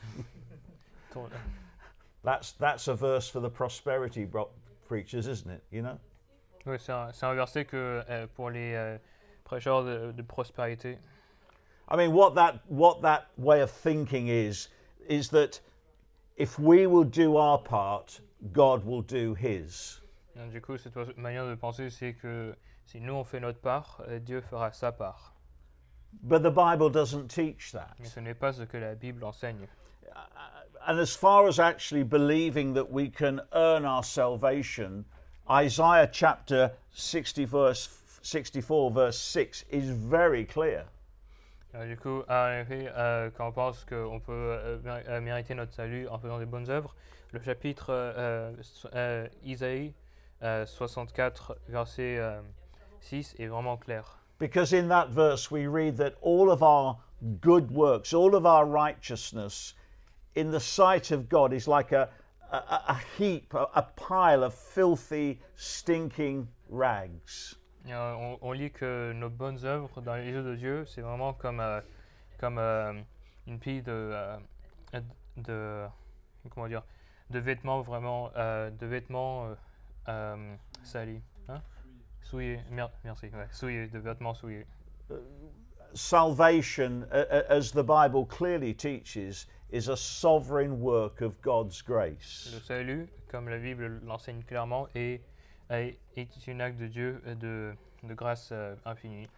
That's, that's a verse for the prosperity bro- preachers, isn't it? You know? Oui, c'est un, c'est un verset que, euh, pour les euh, prêcheurs de, de prospérité. I mean, what that what that way of thinking is is that if we will do our part, God will do His. Donc, du coup, cette manière de penser, c'est que si nous on fait notre part, euh, Dieu fera sa part. But the Bible doesn't teach that. Mais ce n'est pas ce que la Bible enseigne. and as far as actually believing that we can earn our salvation, Isaiah chapter 60 verse 64 verse 6 is very clear. Du coup, en effet, euh, quand on pense qu'on peut euh, méri- mériter notre salut en faisant des bonnes œuvres, le chapitre euh, Isaïe euh, 64, verset euh, 6 est vraiment clair. Because in that verse we read that all of our good works, all of our righteousness in the sight of God is like a, a, a heap, a, a pile of filthy, stinking rags. Euh, on, on lit que nos bonnes œuvres dans les yeux de Dieu, c'est vraiment comme, euh, comme euh, une pile de, euh, de, comment dire, de vêtements vraiment, euh, de vêtements euh, salis, hein? souillés, mer- merci, ouais, souillés, de vêtements souillés. Salvation, a- a- as the Bible clearly teaches, is a sovereign work of God's grace. Le salut, comme la Bible l'enseigne clairement, est, est, est un acte de Dieu de, de grâce euh, infinie.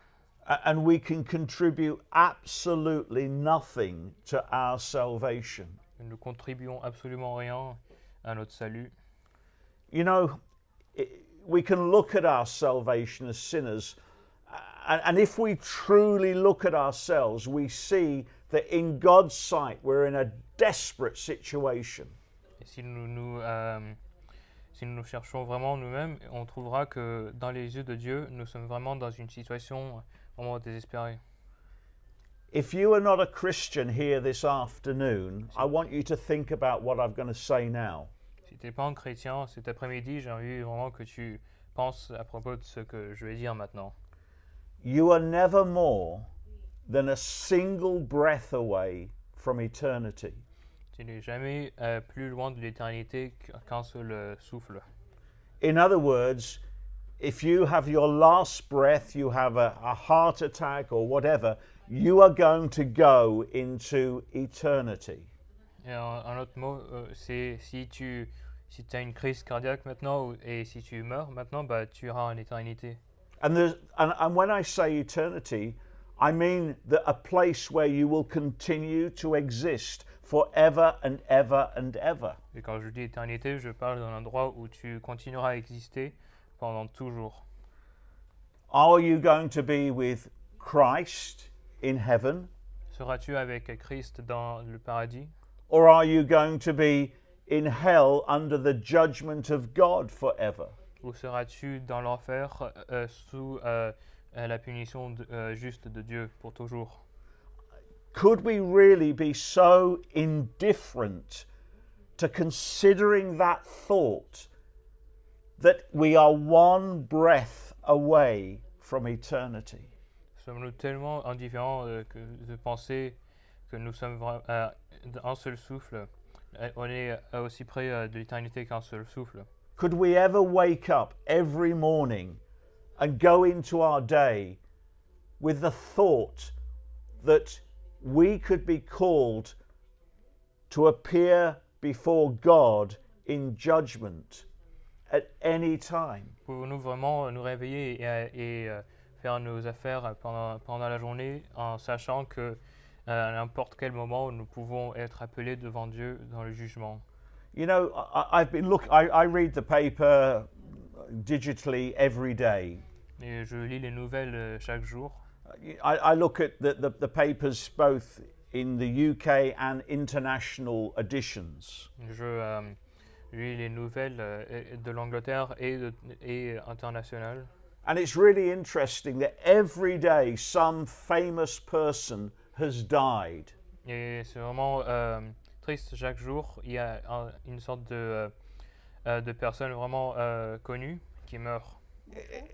And we can contribute absolutely nothing to our salvation. Nous ne contribuons absolument rien à notre salut. You know, we can look at our salvation as sinners, and if we truly look at ourselves, we see that in God's sight we're in a desperate situation. Si nous nous, euh, si nous cherchons vraiment nous-mêmes, on trouvera que dans les yeux de Dieu, nous sommes vraiment dans une situation vraiment désespérée. If you are not a Christian here this afternoon, I want you to think about what I'm going to say now. Si tu n'es pas un chrétien, cet après-midi, j'ai envie vraiment que tu penses à propos de ce que je vais dire maintenant. You are never more than a single breath away from eternity. Tu n'es jamais euh, plus loin de l'éternité qu'un seul euh, souffle. In other words, if you have your last breath, you have a, a heart attack or whatever, you are going to go into eternity. Et un, un autre mot, euh, c'est si tu si as une crise cardiaque maintenant et si tu meurs maintenant, bah, tu iras en éternité. And, and, and when I say eternity, I mean that a place where you will continue to exist forever and ever and ever. Et quand je dis éternité, je parle d'un endroit où tu continueras à exister pendant toujours. Are you going to be with Christ in heaven, Seras-tu avec Christ dans le paradis? Or are you going to be in hell under the judgment of God forever? ou seras-tu dans l'enfer euh, euh, sous euh, euh, la punition de- euh, juste de Dieu pour toujours Could we really be so indifferent to considering that thought that we are one breath away from eternity? Sommes-nous tellement indifférents euh, que de penser que nous sommes vra- à un seul souffle euh, On est euh, aussi près euh, de l'éternité qu'un seul souffle. Could we ever wake up every morning and go into our day with the thought that we could be called to appear before God in judgment at any time? Pouvons-nous vraiment nous réveiller et, euh, et, euh, faire nos affaires pendant, pendant la journée en sachant que euh, à n'importe quel moment nous pouvons être appelés devant Dieu dans le jugement You know, I, I've been look. I, I read the paper digitally every day. Et je lis les nouvelles euh, chaque jour. I, I look at the, the, the papers both in the UK and international editions. Je euh, lis les nouvelles euh, de l'Angleterre et, de- et internationales. And it's really interesting that every day some famous person has died. Et c'est vraiment euh, triste chaque jour. Il y a un- une sorte de, euh, euh, de personne vraiment euh, connue qui meurt.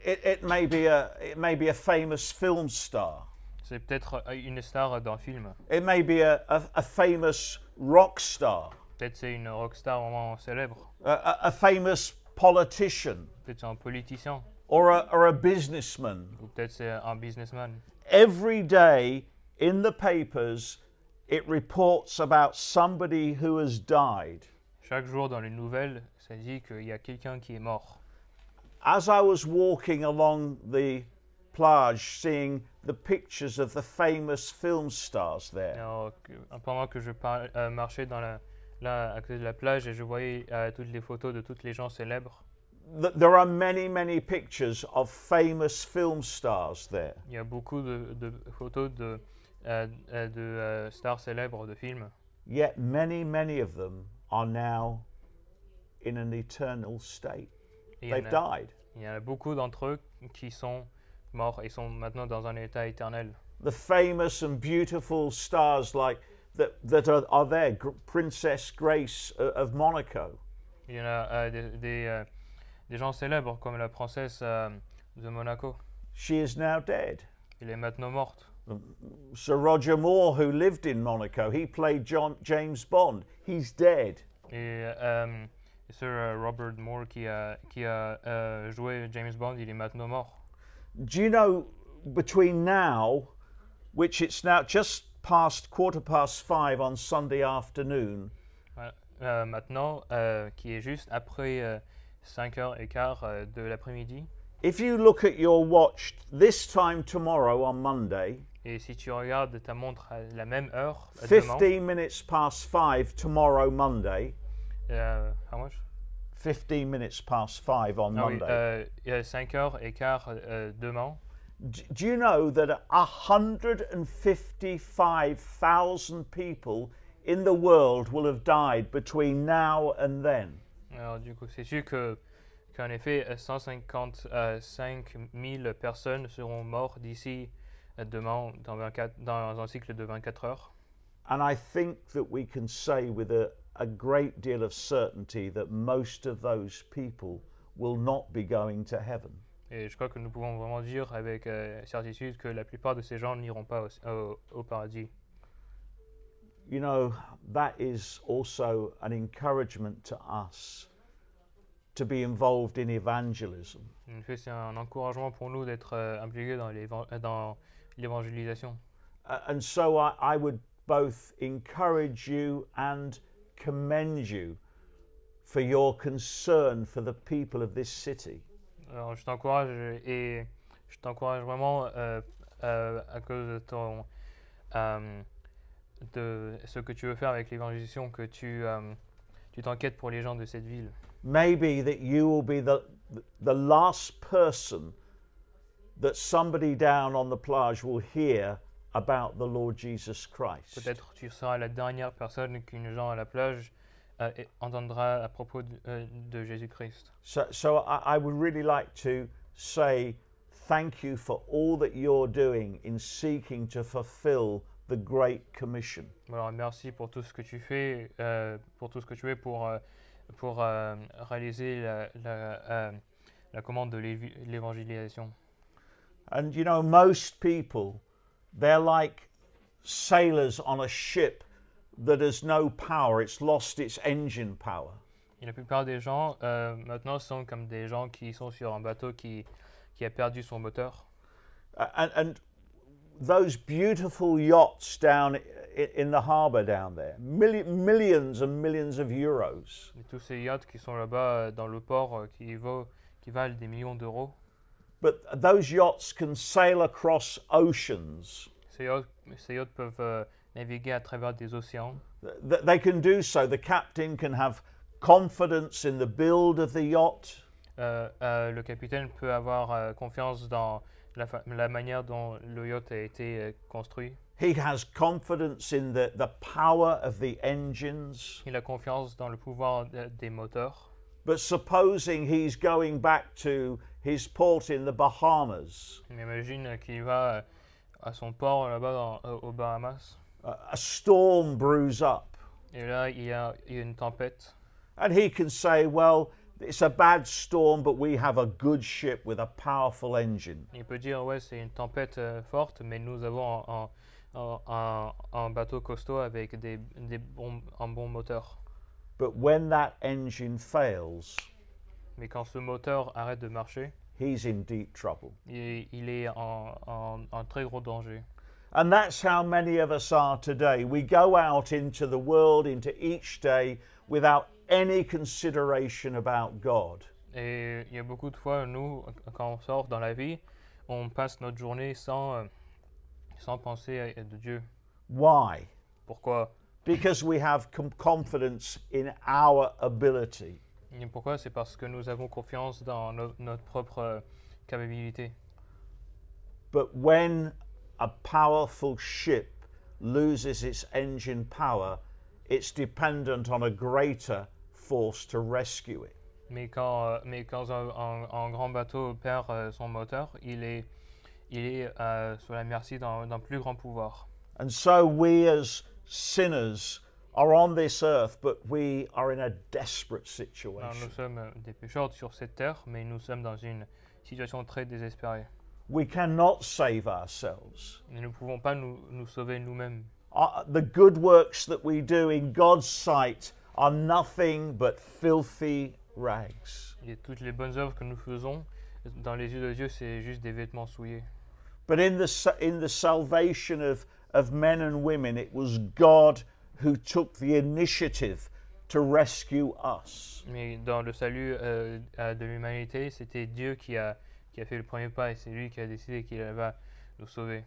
It, it, may be a, it may be a famous film star. C'est peut-être euh, une star d'un film. It may be a, a, a famous rock star, Peut-être c'est une rockstar vraiment célèbre. a, a, famous politician, Peut-être un politicien. or a, or a businessman. Ou peut-être c'est un businessman. Every day in the papers, it reports about somebody who has died. Chaque jour dans les nouvelles, ça dit qu'il y a quelqu'un qui est mort. As I was walking along the plage, seeing the pictures of the famous film stars there, alors que- pendant que je par- euh, marchais dans la, là à côté de la plage et je voyais euh, toutes les photos de toutes les gens célèbres. Th- There are many, many pictures of famous film stars there. Il y a beaucoup de, de photos de, de euh, stars célèbres de films. Yet many, many of them are now in an eternal state. Il, y They've a, died. il y en a beaucoup d'entre eux qui sont morts et sont maintenant dans un état éternel. The famous and beautiful stars like that, that are, are there, Gr- Princess Grace o- of Monaco, Il y en a euh, des, des, euh, des gens célèbres comme la princesse euh, de Monaco. she is now dead. Elle est maintenant morte. Sir Roger Moore, who lived in Monaco, he played John, James Bond. He's dead. Et euh, Sir Robert Moore qui a, qui a euh, joué James Bond, il est maintenant mort. Do you know between now, which it's now just past quarter past five on Sunday afternoon, Voilà. Euh, maintenant, euh, qui est juste après euh, 5h15 euh, de l'après-midi. if you look at your watch this time tomorrow on Monday, Et si tu regardes ta montre à la même heure, euh, demain, 15 minutes past five tomorrow, Monday, euh, how much? 15 minutes past five on Ah oui, Monday. euh, il y a 5h15 euh, demain. D- do you know that 155,000 people in the world will have died between now and then? Alors du coup, c'est sûr que qu'en effet, euh, 155 000 personnes seront mortes d'ici euh, demain dans, 24 dans un cycle de 24 heures. And I think that we can say with a, a great deal of certainty that most of those people will not be going to heaven. Et je crois que nous pouvons vraiment dire avec euh, certitude que la plupart de ces gens n'iront pas au, au- au paradis. You know, that is also an encouragement to us to be involved in evangelism. En c'est un encouragement pour nous d'être euh, impliqués dans dans l'évangélisation. Uh, and so I, I would both encourage you and commend you for your concern for the people of this city. Alors, je t'encourage et je t'encourage vraiment euh, euh, à cause de ton euh, de ce que tu veux faire avec l'évangélisation, que tu euh, tu t'enquêtes pour les gens de cette ville. Maybe that you will be the, the last person that somebody down on the plage will hear about the Lord Jesus Christ. Peut-être tu seras la dernière personne qu'une gens à la plage euh, entendra à propos de, euh, de Jésus-Christ. So, so I, I would really like to say thank you for all that you're doing in seeking to fulfill the Great Commission. Alors, merci pour tout ce que tu fais, euh, pour tout ce que tu fais pour, euh, pour euh, réaliser la, la, euh, la commande de l'évangélisation. And you know, most people, they're like sailors on a ship that has no power, it's lost its engine power. Et la plupart des gens euh, maintenant sont comme des gens qui sont sur un bateau qui, qui a perdu son moteur. Uh, and, and those beautiful yachts down in the harbour down there, milli- millions and millions of euros. Et tous ces yachts qui sont là-bas euh, dans le port euh, qui, vaut, qui valent des millions d'euros. But those yachts can sail across oceans. Ces yachts, ces yachts peuvent euh, naviguer à travers des océans. Th- They can do so. The captain can have confidence in the build of the yacht. Euh, euh, le capitaine peut avoir euh, confiance dans la, fa- la manière dont le yacht a été euh, construit. He has confidence in the, the power of the engines. Il a confiance dans le pouvoir de- des moteurs. But supposing he's going back to his port in the Bahamas, On imagine qu'il va à son port là-bas aux Bahamas. a storm brews up, Et là, il y a, il y a une tempête. and he can say, Well, it's a bad storm, but we have a good ship with a powerful engine. Il peut dire, ouais, c'est une tempête euh, forte, mais nous avons un, un- un- un bateau costaud avec des, des bons, un bon moteur. But when that engine fails, Mais quand ce moteur arrête de marcher, he's in deep trouble. il, il est en, en- en très gros danger. And that's how many of us are today. We go out into the world, into each day, without any consideration about God. Et il y a beaucoup de fois, nous, quand on sort dans la vie, on passe notre journée sans, euh, sans penser à, de Dieu. Why? Pourquoi Because we have com- confidence in our ability. Et pourquoi? C'est parce que nous avons confiance dans no- notre propre euh, capacité. But when a powerful ship loses its engine power, it's dependent on a greater force to rescue it. Mais quand, euh, mais quand un, un- un grand bateau perd euh, son moteur, il est, il est euh, sous la merci d'un d'un plus grand pouvoir. And so we as sinners are on this earth, but we are in a desperate Alors, situation. nous sommes euh, des pécheurs sur cette terre, mais nous sommes dans une situation très désespérée. We cannot save ourselves. Nous ne pouvons pas nous, nous sauver nous-mêmes. Uh, the good works that we do in God's sight are nothing but filthy rags. Et toutes les bonnes œuvres que nous faisons, dans les yeux de Dieu, c'est juste des vêtements souillés. But in the, in the salvation of, of men and women, it was God who took the initiative to rescue us. Mais dans le salut euh, de l'humanité, c'était Dieu qui a, qui a fait le premier pas et c'est lui qui a décidé qu'il va nous sauver.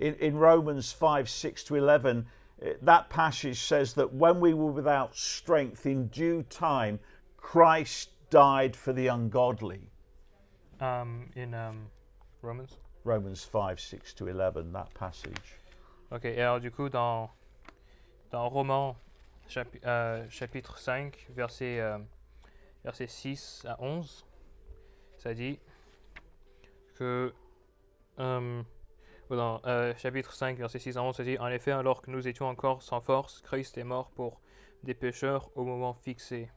In, in Romans 5 6 to 11, eh, that passage says that when we were without strength, in due time, Christ died for the ungodly. Um, in um, Romans. Romans 5 6 to 11, that passage. Ok, alors du coup, dans, dans Romains chapi- euh, chapitre 5, verset, euh, verset 6 à 11, ça dit que. euh, dans euh, chapitre 5, verset 6 à 11, ça dit En effet, alors que nous étions encore sans force, Christ est mort pour des pécheurs au moment fixé.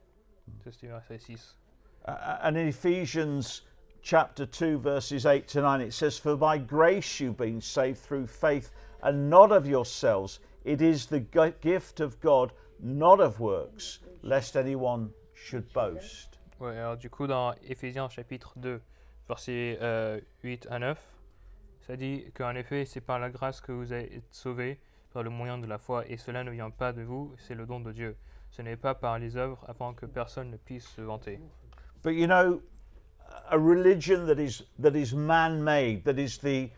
C'était verset 6. Uh, and in Ephesians chapter 2, verses 8 to 9, it says, For by grace you've been saved through faith, and not of yourselves. It is the gi- gift of God, not of works, lest anyone should boast. Ouais, alors du coup, dans Éphésiens chapitre 2, versets euh, 8 à 9, ça dit qu'en effet, c'est par la grâce que vous êtes sauvés, par le moyen de la foi, et cela ne vient pas de vous, c'est le don de Dieu. Ce n'est pas par les œuvres, afin que personne ne puisse se vanter. But you know, a religion that is, that is man made, that is the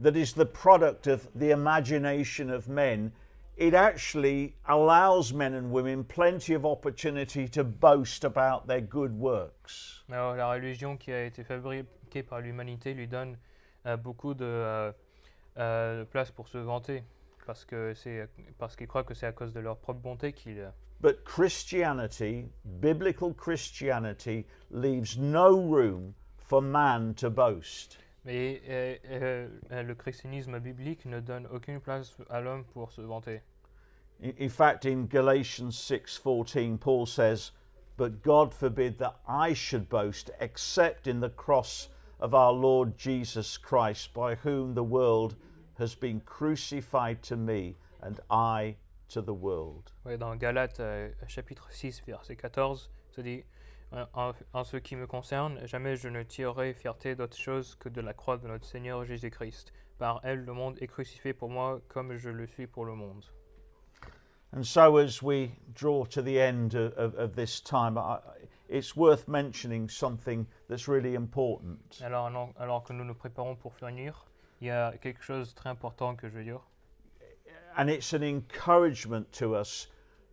that is the product of the imagination of men, it actually allows men and women plenty of opportunity to boast about their good works. Alors, la religion qui a été fabriquée par l'humanité lui donne euh, beaucoup de euh, euh, de place pour se vanter, parce que c'est parce qu'ils croient que c'est à cause de leur propre bonté qu'ils euh, But Christianity, biblical Christianity, leaves no room for man to boast. Mais euh, euh, euh, le christianisme biblique ne donne aucune place à l'homme pour se vanter. In, in fact, in Galatians 6:14, Paul says, "But God forbid that I should boast except in the cross of our Lord Jesus Christ, by whom the world has been crucified to me and I to the world." Ouais, dans Galates euh, chapitre 6, verset 14, ça dit en, en- en ce qui me concerne, jamais je ne tirerai fierté d'autre chose que de la croix de notre Seigneur Jésus-Christ. Par elle, le monde est crucifié pour moi comme je le suis pour le monde. And so, as we draw to the end of, of, of this time, I, it's worth mentioning something that's really important. Alors, alors, alors que nous nous préparons pour finir, il y a quelque chose de très important que je veux dire. And it's an encouragement to us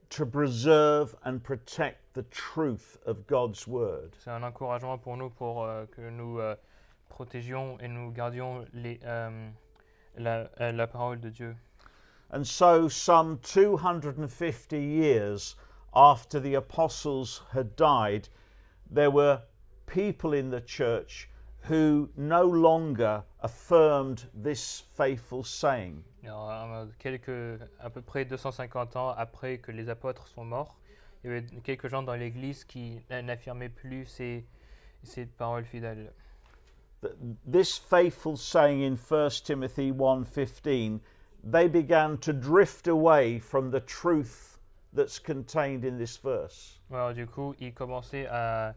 to preserve and protect the truth of God's word. C'est un encouragement pour nous pour euh, que nous euh, protégions et nous gardions les, euh, la, euh, la parole de Dieu. And so, some 250 years after the apostles had died, there were people in the church who no longer affirmed this faithful saying. Alors, euh, quelques, à peu près 250 ans après que les apôtres sont morts, il y avait quelques gens dans l'Église qui n'affirmaient plus ces, ces paroles fidèles. Th- This faithful saying in 1 Timothy 1:15, they began to drift away from the truth that's contained in this verse. Alors, du coup, ils commençaient à,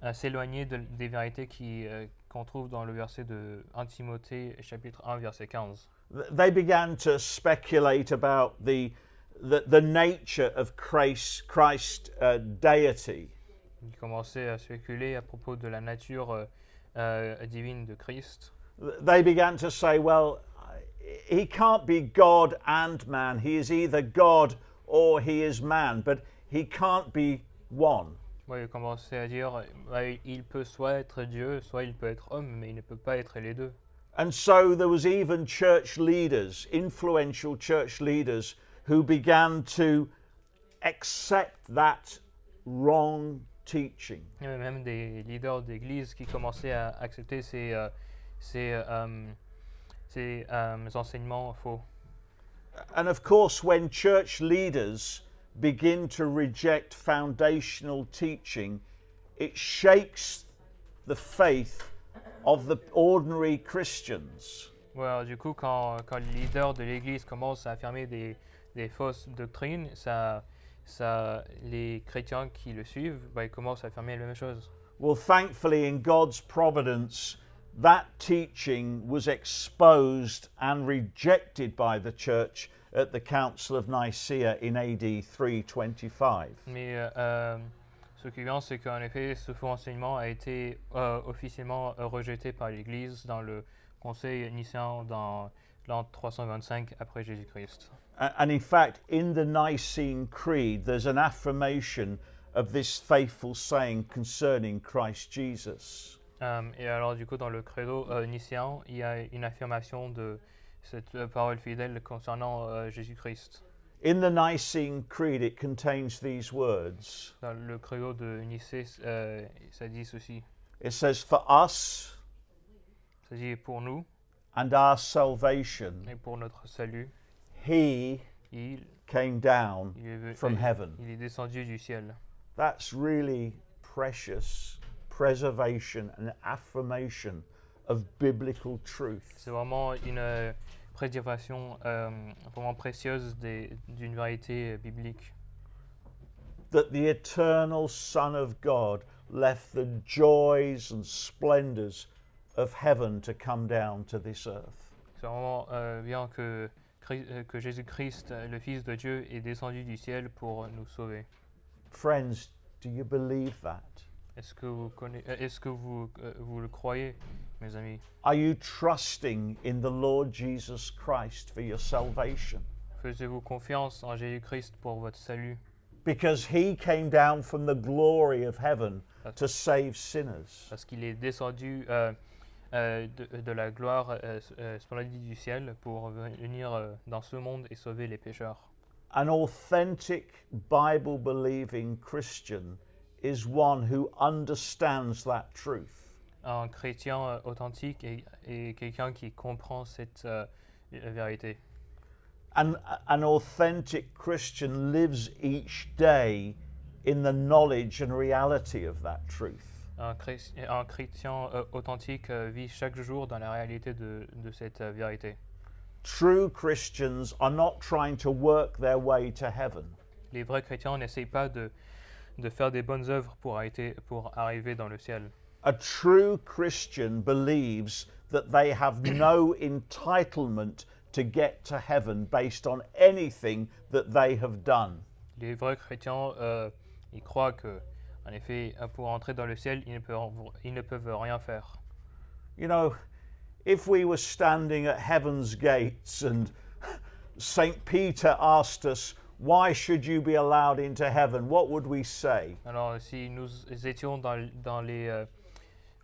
à s'éloigner de- des vérités qui, euh, qu'on trouve dans le verset de 1 Timothée chapitre 1 verset 15. Th- They began to speculate about the the, the nature of Christ, Christ's uh, deity. Ils commençaient à spéculer à propos de la nature euh, euh, divine de Christ. They began to say, well, he can't be God and man. He is either God or he is man, but he can't be one. Ouais, il commençait à dire ouais, il peut soit être Dieu, soit il peut être homme, mais il ne peut pas être les deux. And so there was even church leaders, influential church leaders, who began to accept that wrong teaching. Il y avait même des leaders d'église qui commençaient à accepter ces, euh, ces, euh, ces euh, enseignements faux. And of course, when church leaders begin to reject foundational teaching, it shakes the faith of the ordinary Christians. Alors du coup, quand, quand les leaders de l'église commencent à affirmer des, des fausses doctrines, ça, ça, les chrétiens qui le suivent, bah, ils commencent à affirmer la même chose. Well, thankfully, in God's providence, that teaching was exposed and rejected by the church at the Council of Nicaea in AD 325. Mais euh, euh, ce qui est bien, c'est qu'en effet, ce faux enseignement a été euh, officiellement rejeté par l'Église dans le Conseil nicéen dans l'an 325 après Jésus-Christ. And in fact, in the Nicene Creed, there's an affirmation of this faithful saying concerning Christ Jesus. Euh, et alors, du coup, dans le credo euh, nicéen, il y a une affirmation de cette euh, parole fidèle concernant euh, Jésus-Christ. In the Nicene Creed, it contains these words Dans le credo de Nicée, ça dit ceci. It says, For us Ça dit pour nous and our salvation, et pour notre salut, He il, came down il, est, from heaven. il est descendu du ciel. That's really precious preservation and affirmation of biblical truth. C'est vraiment une euh, préservation euh, vraiment précieuse des- d'une vérité euh, biblique. That the eternal Son of God left the joys and splendors of heaven to come down to this earth. C'est vraiment euh, bien que, euh, que Jésus-Christ, euh, le Fils de Dieu, est descendu du ciel pour nous sauver. Friends, do you believe that? Est-ce que vous, conna- euh, est-ce que vous, euh, vous le croyez, mes amis Are you trusting in the Lord Jesus Christ for your salvation? Faisiez-vous confiance en Jésus-Christ pour votre salut Because he came down from the glory of heaven to save sinners. Parce qu'il est descendu euh, de, de la gloire euh, euh, splendide du ciel pour venir euh, dans ce monde et sauver les pécheurs. An authentic Bible believing Christian is one who understands that truth. Un chrétien euh, authentique est, est quelqu'un qui comprend cette euh, vérité. And an authentic Christian lives each day in the knowledge and reality of that truth. Un, chréti- un chrétien euh, authentique euh, vit chaque jour dans la réalité de, de cette euh, vérité. True Christians are not trying to work their way to heaven. Les vrais chrétiens n'essayent pas de, de faire des bonnes œuvres pour, arrêter- pour arriver dans le ciel. A true Christian believes that they have no entitlement to get to heaven based on anything that they have done. Les vrais chrétiens, euh, ils croient que, en effet, pour entrer dans le ciel, ils ne peuvent, ils ne peuvent rien faire. You know, if we were standing at heaven's gates and St. Peter asked us, Why should you be allowed into heaven? What would we say? Alors, si nous étions dans, dans les, euh,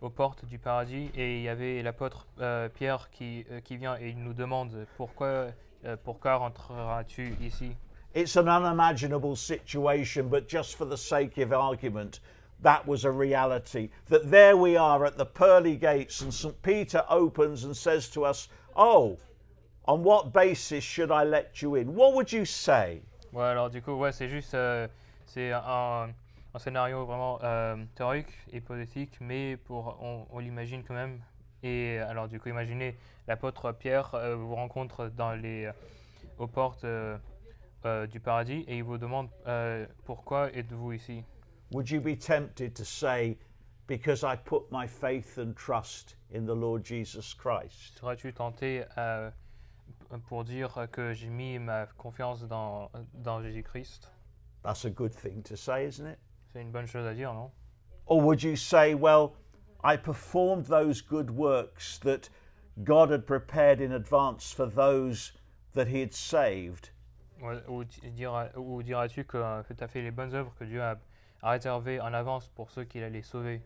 aux portes du paradis et il y avait l'apôtre euh, Pierre qui, euh, qui vient et il nous demande pourquoi, euh, pourquoi rentreras-tu ici? It's an unimaginable situation, but just for the sake of argument, that was a reality. That there we are at the pearly gates, and St. Peter opens and says to us, Oh, on what basis should I let you in? What would you say? Ouais, alors du coup, ouais, c'est juste, euh, c'est un, un scénario vraiment euh, théorique, hypothétique, mais pour, on, on l'imagine quand même. Et alors du coup, imaginez l'apôtre Pierre euh, vous rencontre dans les, aux portes euh, du paradis et il vous demande euh, pourquoi êtes-vous ici Would you be tempted to say, Because I put my faith and trust in the Lord Jesus Christ? Seras-tu tenté euh, pour dire que j'ai mis ma confiance dans, dans Jésus-Christ That's a good thing to say, isn't it? C'est une bonne chose à dire, non Or would you say, Well, I performed those good works that God had prepared in advance for those that He had saved, Ou, di- dira- ou diras-tu que, euh, que tu as fait les bonnes œuvres que Dieu a, a réservées en avance pour ceux qu'il allait sauver?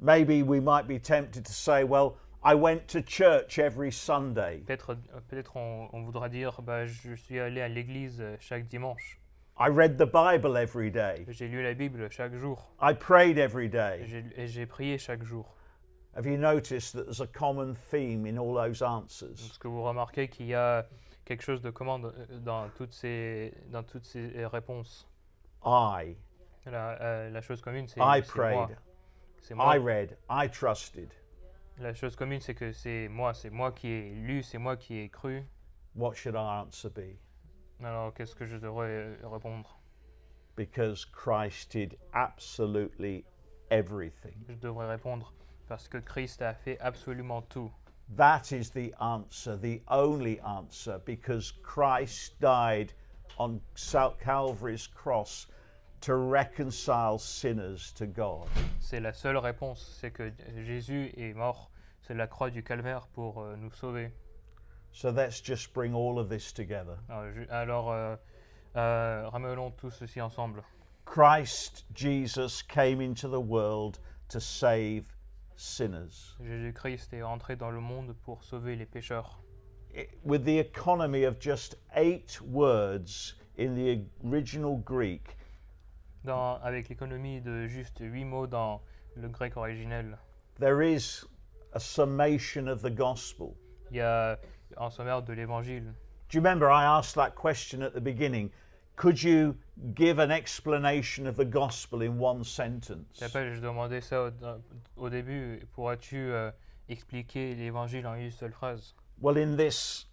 Maybe we might be tempted to say, well, I went to church every Sunday. Peut-être euh, peut-être on, on voudra dire bah, je suis allé à l'église euh, chaque dimanche. I read the Bible every day. J'ai lu la Bible chaque jour. I prayed every Et day. j'ai- Et j'ai prié chaque jour. Have you noticed that there's a common theme in all those answers? Est-ce que vous remarquez qu'il y a quelque chose de commun dans- dans toutes ces, dans toutes ces euh, réponses I. la, euh, la chose commune, c'est I prayed. C'est moi. I read. I trusted. La chose commune, c'est que c'est moi. C'est moi qui ai lu, c'est moi qui ai cru. What should our answer be? Alors, qu'est-ce que je devrais euh, répondre? Because Christ did absolutely everything. Je devrais répondre parce que Christ a fait absolument tout. That is the answer, the only answer, because Christ died on Calvary's cross to reconcile sinners to God. C'est la seule réponse. C'est que Jésus est mort. C'est la croix du calvaire pour euh, nous sauver. So let's just bring all of this together. Ah, alors, je- alors euh, euh, ramenons tout ceci ensemble. Christ Jesus came into the world to save sinners. Jésus-Christ est entré dans le monde pour sauver les pécheurs. It- with the economy of just eight words in the original Greek, Dans- avec l'économie de juste huit mots dans le grec originel, there is a summation of the gospel. il y a un sommaire de l'évangile. Do you remember I asked that question at the beginning? Could you give an explanation of the gospel in one sentence? Je rappelle, je demandais ça au, au début. Pourras-tu euh, expliquer l'évangile en une seule phrase Well, in this,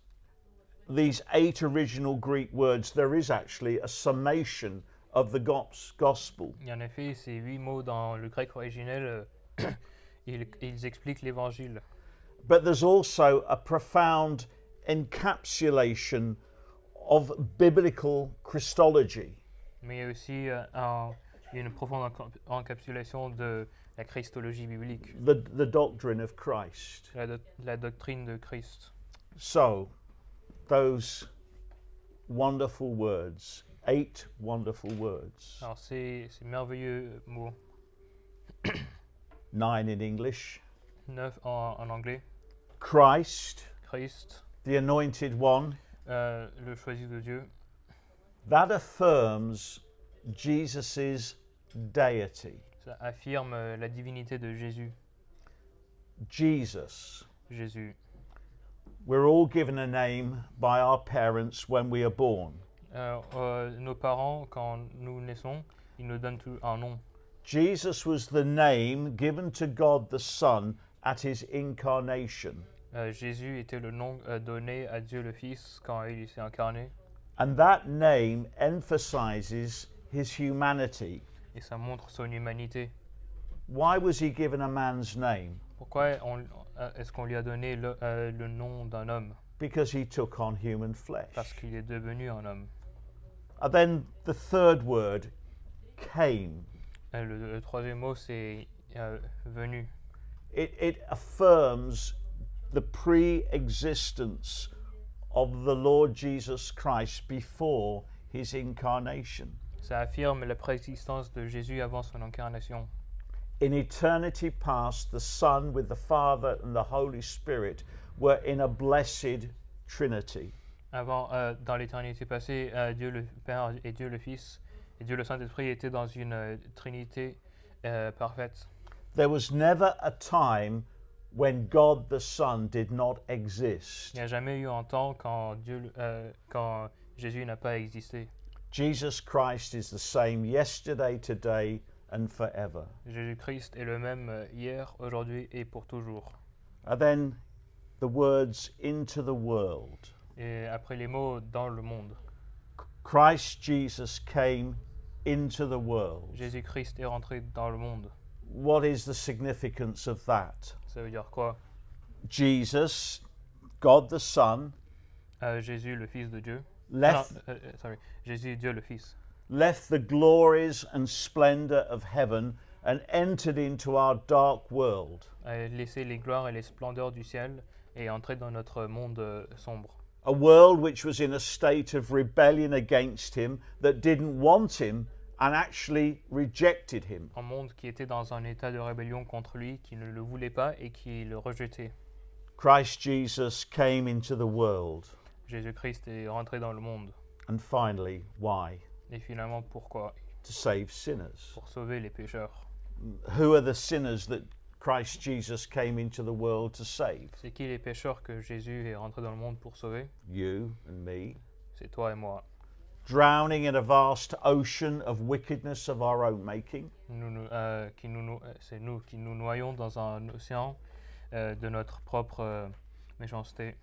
these eight original Greek words, there is actually a summation of the gos- gospel. Et en effet, ces huit mots dans le grec originel, euh, ils, ils expliquent l'évangile. But there's also a profound encapsulation of biblical Christology. Mais il y a aussi euh, un- une profonde encapsulation de la christologie biblique, the, the doctrine of Christ. la, doc- la doctrine de Christ. So, those wonderful words, eight wonderful words, Alors, ces, ces merveilleux euh, mots, nine in English. Neuf en, en anglais, Christ, Christ, the anointed one, euh, le choisi de Dieu, that affirms Jesus' deity. ça affirme euh, la divinité de Jésus. Jesus. Jésus. We're all given a name by our parents when we are born. Euh, euh, nos parents, quand nous naissons, ils nous donnent tout un nom. Jesus was the name given to God the Son at his incarnation. Euh, Jésus était le nom euh, donné à Dieu le Fils quand il s'est incarné. And that name emphasizes his humanity. Et ça montre son humanité. Why was he given a man's name? Pourquoi euh, est-ce qu'on lui a donné le, euh, le nom d'un homme? Because he took on human flesh. Parce qu'il est devenu un homme. And then the third word came. Le, le troisième mot, c'est euh, venu. It, it affirms the pre existence of the Lord Jesus Christ before his incarnation. Ça affirme la préexistence de Jésus avant son incarnation. In eternity past, the Son with the Father and the Holy Spirit were in a blessed Trinity. Avant, euh, dans l'éternité passée, euh, Dieu le Père et Dieu le Fils et Dieu le Saint-Esprit étaient dans une euh, trinité euh, parfaite. There was never a time when God the Son did not exist. Il n'y a jamais eu un temps quand, Dieu, euh, quand Jésus n'a pas existé. Jesus Christ is the same yesterday, today, and forever. Jésus-Christ est le même euh, hier, aujourd'hui et pour toujours. And then the words into the world. Et après les mots dans le monde, Christ Jesus came into the world. Jésus-Christ est rentré dans le monde. What is the significance of that? Ça veut dire quoi? Jesus, God the Son, Euh, Jésus, le Fils de Dieu. left, Non, euh, euh, sorry. Jésus, Dieu le Fils. left the glories and splendor of heaven and entered into our dark world. A laissé les gloires et les splendeurs du ciel et est entré dans notre monde euh, sombre. a world which was in a state of rebellion against him, that didn't want him and actually rejected him. Un monde qui était dans un état de rébellion contre lui, qui ne le voulait pas et qui le rejetait. Christ Jesus came into the world. Jésus-Christ est rentré dans le monde. And finally, why? Et finalement, pourquoi? To save sinners. Pour sauver les pécheurs. Who are the sinners that Christ Jesus came into the world to save? C'est qui les pécheurs que Jésus est rentré dans le monde pour sauver? You and me. C'est toi et moi. Drowning in a vast ocean of wickedness of our own making. Nous, nous- euh, qui nous, euh, c'est nous qui nous noyons dans un océan euh, de notre propre euh, méchanceté.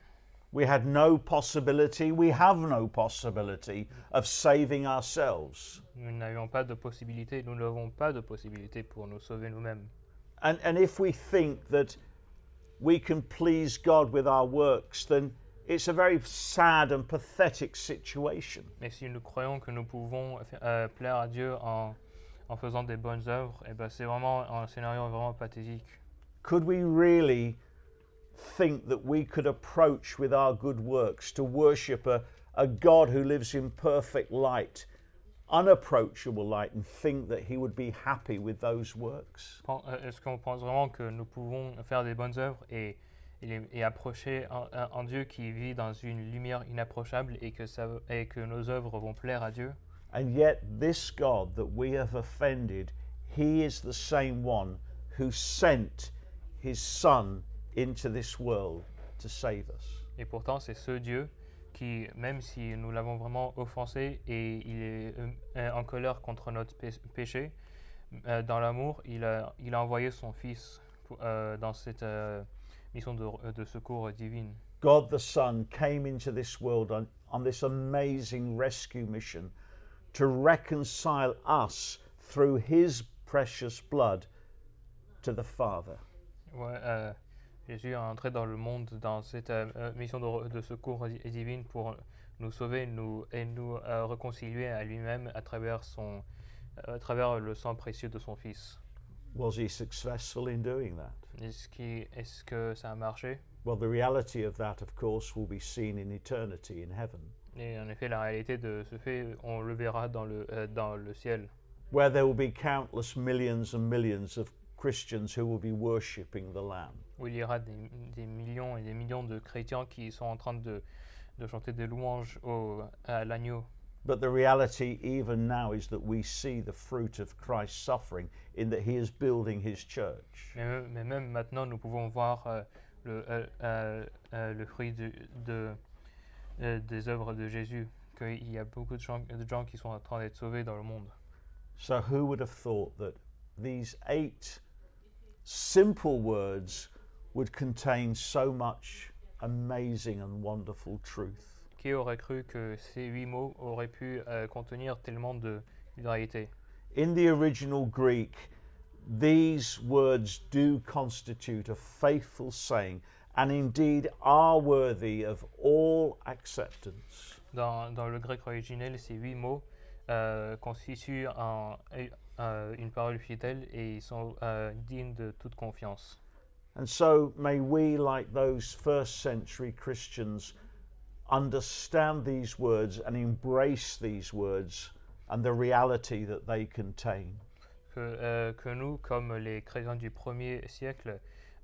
We had no possibility, we have no possibility of saving ourselves. Nous n'avions pas de possibilité, nous n'avons pas de possibilité pour nous sauver nous-mêmes. And, and if we think that we can please God with our works, then it's a very sad and pathetic situation. Si nous croyons que nous pouvons euh, plaire à Dieu en, en faisant des bonnes œuvres, eh ben c'est vraiment un scénario vraiment pathétique. Could we really think that we could approach with our good works to worship a, a God who lives in perfect light, unapproachable light, and think that He would be happy with those works? Euh, Est-ce qu'on pense vraiment que nous pouvons faire des bonnes œuvres et, et, et approcher un, un- un Dieu qui vit dans une lumière inapprochable et que, ça, et que nos œuvres vont plaire à Dieu And yet, this God that we have offended, He is the same one who sent His Son into this world to save us. Et pourtant, c'est ce Dieu qui, même si nous l'avons vraiment offensé et il est euh, en colère contre notre pé- péché, euh, dans l'amour, il a, il a envoyé son Fils euh, dans cette euh, mission de, de secours divine. God the Son came into this world on, on this amazing rescue mission to reconcile us through His precious blood to the Father. Ouais, euh, Jésus est entré dans le monde dans cette euh, euh, mission de, de secours di- divine pour nous sauver nous, et nous euh, réconcilier à lui-même à travers, son, euh, à travers le sang précieux de son Fils. Was He successful in doing that? Est-ce qui- est-ce que ça a marché? Well, the reality of that, of course, will be seen in eternity in heaven, Et en effet, la réalité de ce fait, on le verra dans le, euh, dans le ciel, where there will be countless millions and millions of Christians who will be worshipping the Lamb. où il y aura des, des millions et des millions de chrétiens qui sont en train de, de chanter des louanges au, à l'agneau. But the reality, even now, is that we see the fruit of Christ's suffering in that He is building His church. Mais, même- mais même maintenant, nous pouvons voir euh, le, euh, euh, euh, le fruit de, de- euh, des œuvres de Jésus, qu'il y a beaucoup de gens, de gens qui sont en train d'être sauvés dans le monde. So, who would have thought that these eight simple words would contain so much amazing and wonderful truth? Qui aurait cru que ces huit mots auraient pu euh, contenir tellement de vérité In the original Greek, these words do constitute a faithful saying and indeed are worthy of all acceptance. dans, dans le grec originel, ces huit mots euh, constituent un- un- une parole fidèle et ils sont euh, dignes de toute confiance. And so may we, like those first century Christians, understand these words and embrace these words and the reality that they contain. que, euh, que nous, comme les chrétiens du premier siècle,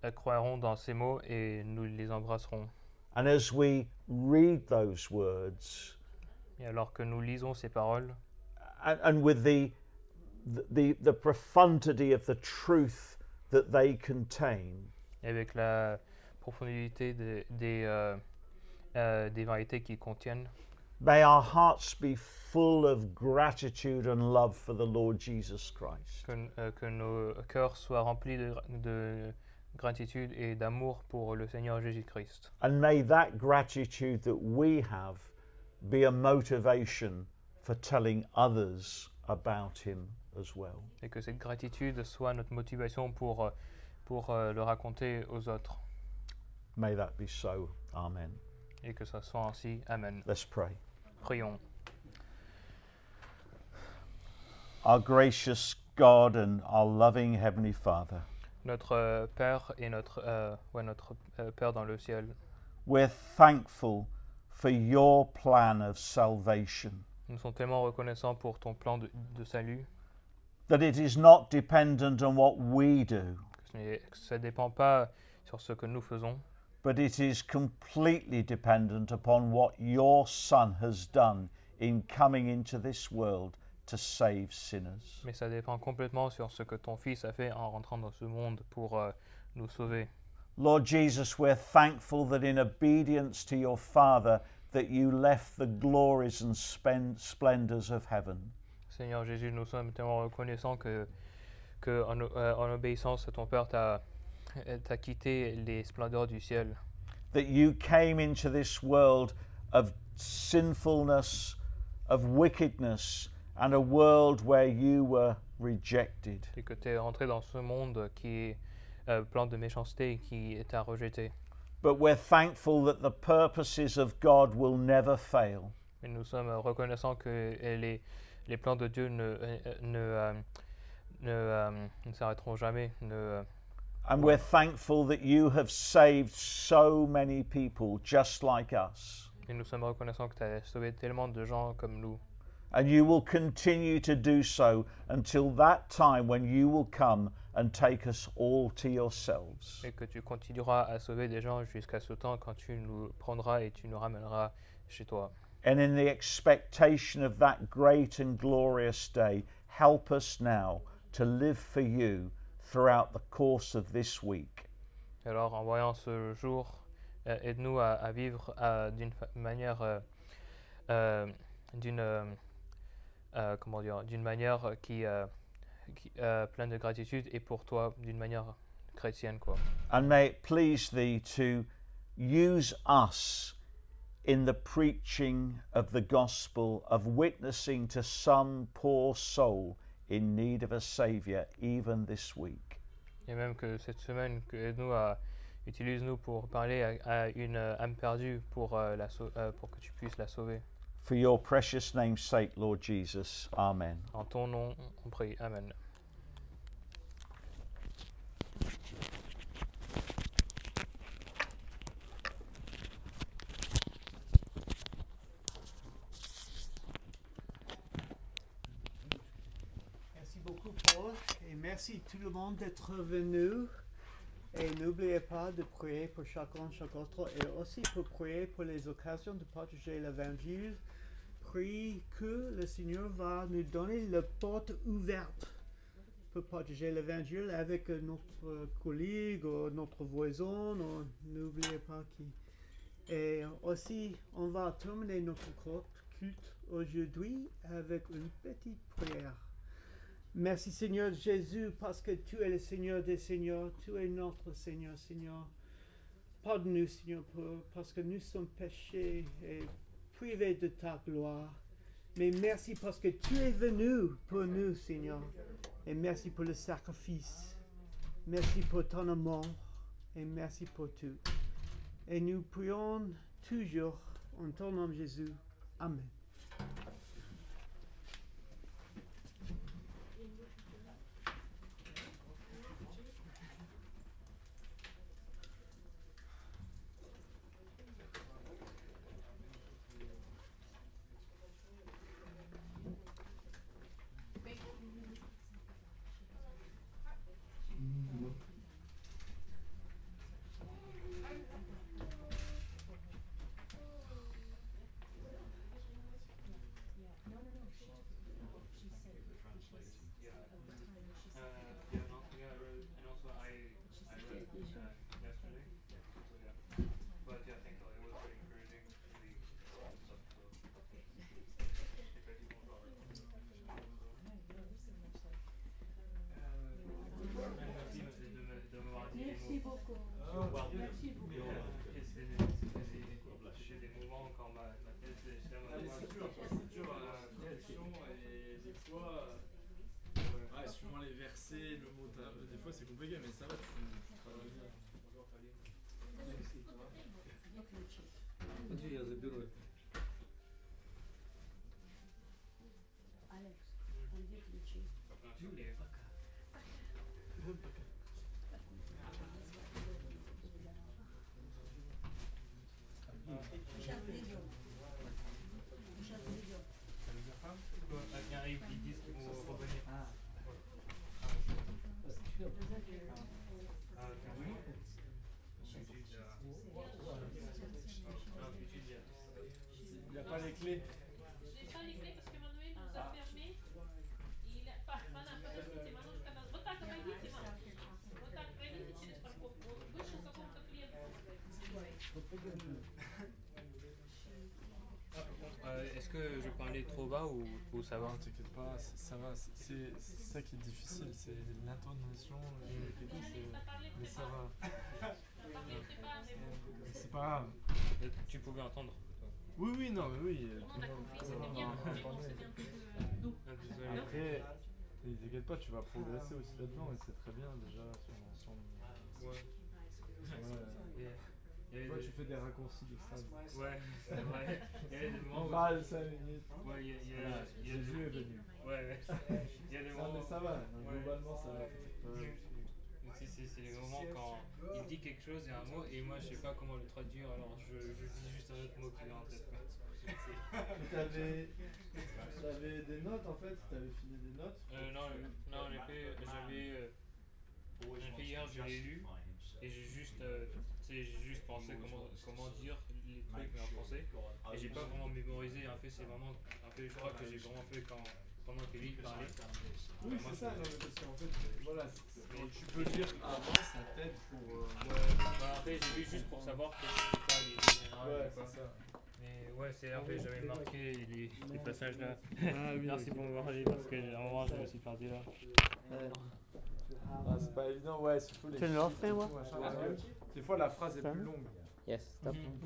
euh, croirons dans ces mots et nous les embrasserons. And as we read those words, Et alors que nous lisons ces paroles, and, and with the, the, the profundity of the truth that they contain, et avec la profondité des, des, euh, euh, des vérités qu'ils contiennent, may our hearts be full of gratitude and love for the Lord Jesus Christ. que, euh, que nos cœurs soient remplis de, de gratitude et d'amour pour le Seigneur Jésus-Christ. And may that gratitude that we have be a motivation for telling others about Him as well. Et que cette gratitude soit notre motivation pour, pour euh, le raconter aux autres. May that be so. Amen. Et que ça soit ainsi. Amen. Let's pray. Prions. Our gracious God and our loving Heavenly Father, Notre euh, Père et notre, euh, ouais, notre euh, Père dans le ciel, we're thankful for your plan of salvation. Nous sommes tellement reconnaissants pour ton plan de, de salut That it is not dependent on what we do, ce que ça ne dépend pas sur ce que nous faisons, but it is completely dependent upon what your Son has done in coming into this world to save sinners. mais ça dépend complètement sur ce que ton Fils a fait en rentrant dans ce monde pour euh, nous sauver. Lord Jesus, we're thankful that in obedience to your Father, that you left the glories and spen- splendors of heaven. Seigneur Jésus, nous sommes tellement reconnaissants que, que en, euh, en obéissance à ton Père, tu as, quitté les splendeurs du ciel, That you came into this world of sinfulness, of wickedness, and a world where you were rejected. et que tu es entré dans ce monde qui est euh, plein de méchanceté et qui t'a rejeté. But we're thankful that the purposes of God will never fail. Mais nous sommes reconnaissants que euh, les, les plans de Dieu ne, euh, ne, euh, ne, euh, ne s'arrêteront jamais. Ne, And we're thankful that you have saved so many people just like us. et nous sommes reconnaissants que tu as sauvé tellement de gens comme nous. And you will continue to do so until that time when you will come and take us all to yourselves. Et que tu continueras à sauver des gens jusqu'à ce temps quand tu nous prendras et tu nous ramèneras chez toi. And in the expectation of that great and glorious day, help us now to live for you throughout the course of this week. Alors, en voyant ce jour, euh, aide-nous à, à vivre euh, d'une manière, euh, euh, d'une, euh, euh, comment dire, d'une manière qui, euh, qui euh, pleine de gratitude et pour toi d'une manière chrétienne, quoi. And may it please thee to use us in the preaching of the gospel, of witnessing to some poor soul in need of a Saviour, even this week. Et même que cette semaine, que aide-nous à utilise-nous pour parler à, à une euh, âme perdue pour, euh, la sau- euh, pour que tu puisses la sauver. For your precious name's sake, Lord Jesus. Amen. En ton nom, on prie. Amen. Merci beaucoup, Paul, et merci tout le monde d'être venu. Et n'oubliez pas de prier pour chacun, chaque autre, et aussi pour prier pour les occasions de partager l'évangile. Prie que le Seigneur va nous donner la porte ouverte pour partager l'évangile avec notre collègue ou notre voisin. ou N'oubliez pas qui. Et aussi, on va terminer notre culte aujourd'hui avec une petite prière. Merci Seigneur Jésus parce que tu es le Seigneur des Seigneurs, tu es notre Seigneur, Seigneur. Pardonne-nous Seigneur parce que nous sommes péchés et privés de ta gloire. Mais merci parce que tu es venu pour nous Seigneur. Et merci pour le sacrifice. Merci pour ton amour et merci pour tout. Et nous prions toujours en ton nom Jésus. Amen. Ou, ou ça va Non, t'inquiète pas, c'est- ça va. c'est- ça qui est difficile, c'est l'intonation, mais ça va. C'est pas grave. Euh, Tu pouvais entendre Oui, oui, non, mais oui. Tout le monde a compris, c'était bien. Mais bon, c'était un peu euh, doux. Ah. Après, et t'inquiète pas, tu vas progresser aussi là-dedans et c'est très bien déjà. Sur, sur, Ouais. ouais. A- Toi, des- tu fais des raccourcis de phrases. Ouais, c'est vrai. Il y avait des moments où- 5 minutes. Ouais, il y a, il y a- Voilà, il y a des- est venu. Ouais, ouais. Il y a des Ça, moments. mais ça va, Ouais. globalement ça va. Euh, C'est- C'est c'est les moments quand il dit quelque chose, il y a un mot, et moi je sais pas comment le traduire, alors je, je dis juste un autre mot qui vient en tête. T'avais t'avais des notes en fait, t'avais filé des notes. Euh, non, non, en effet, j'avais. euh, en effet, hier je l'ai lu, et j'ai juste, euh, j'ai juste pensé comment, comment dire les trucs mais en français, et j'ai pas vraiment mémorisé. En fait, c'est vraiment. En fait, je crois que j'ai vraiment fait quand, pendant que lui parlait. Oui, c'est ça, non, mais parce qu'en fait, voilà, tu peux lire avant, ça t'aide pour. euh, Ouais, bah, après, j'ai lu juste pour savoir que c'était pas les Ouais, c'est ça. Mais ouais, c'est fait, j'avais marqué les, les passages là. Ah oui, Merci pour m'avoir parlé parce que à un moment je me suis perdu là. Ah, c'est pas évident, ouais, surtout les. Tu l'as fait, moi Des fois, la phrase est plus longue. Yes, stop.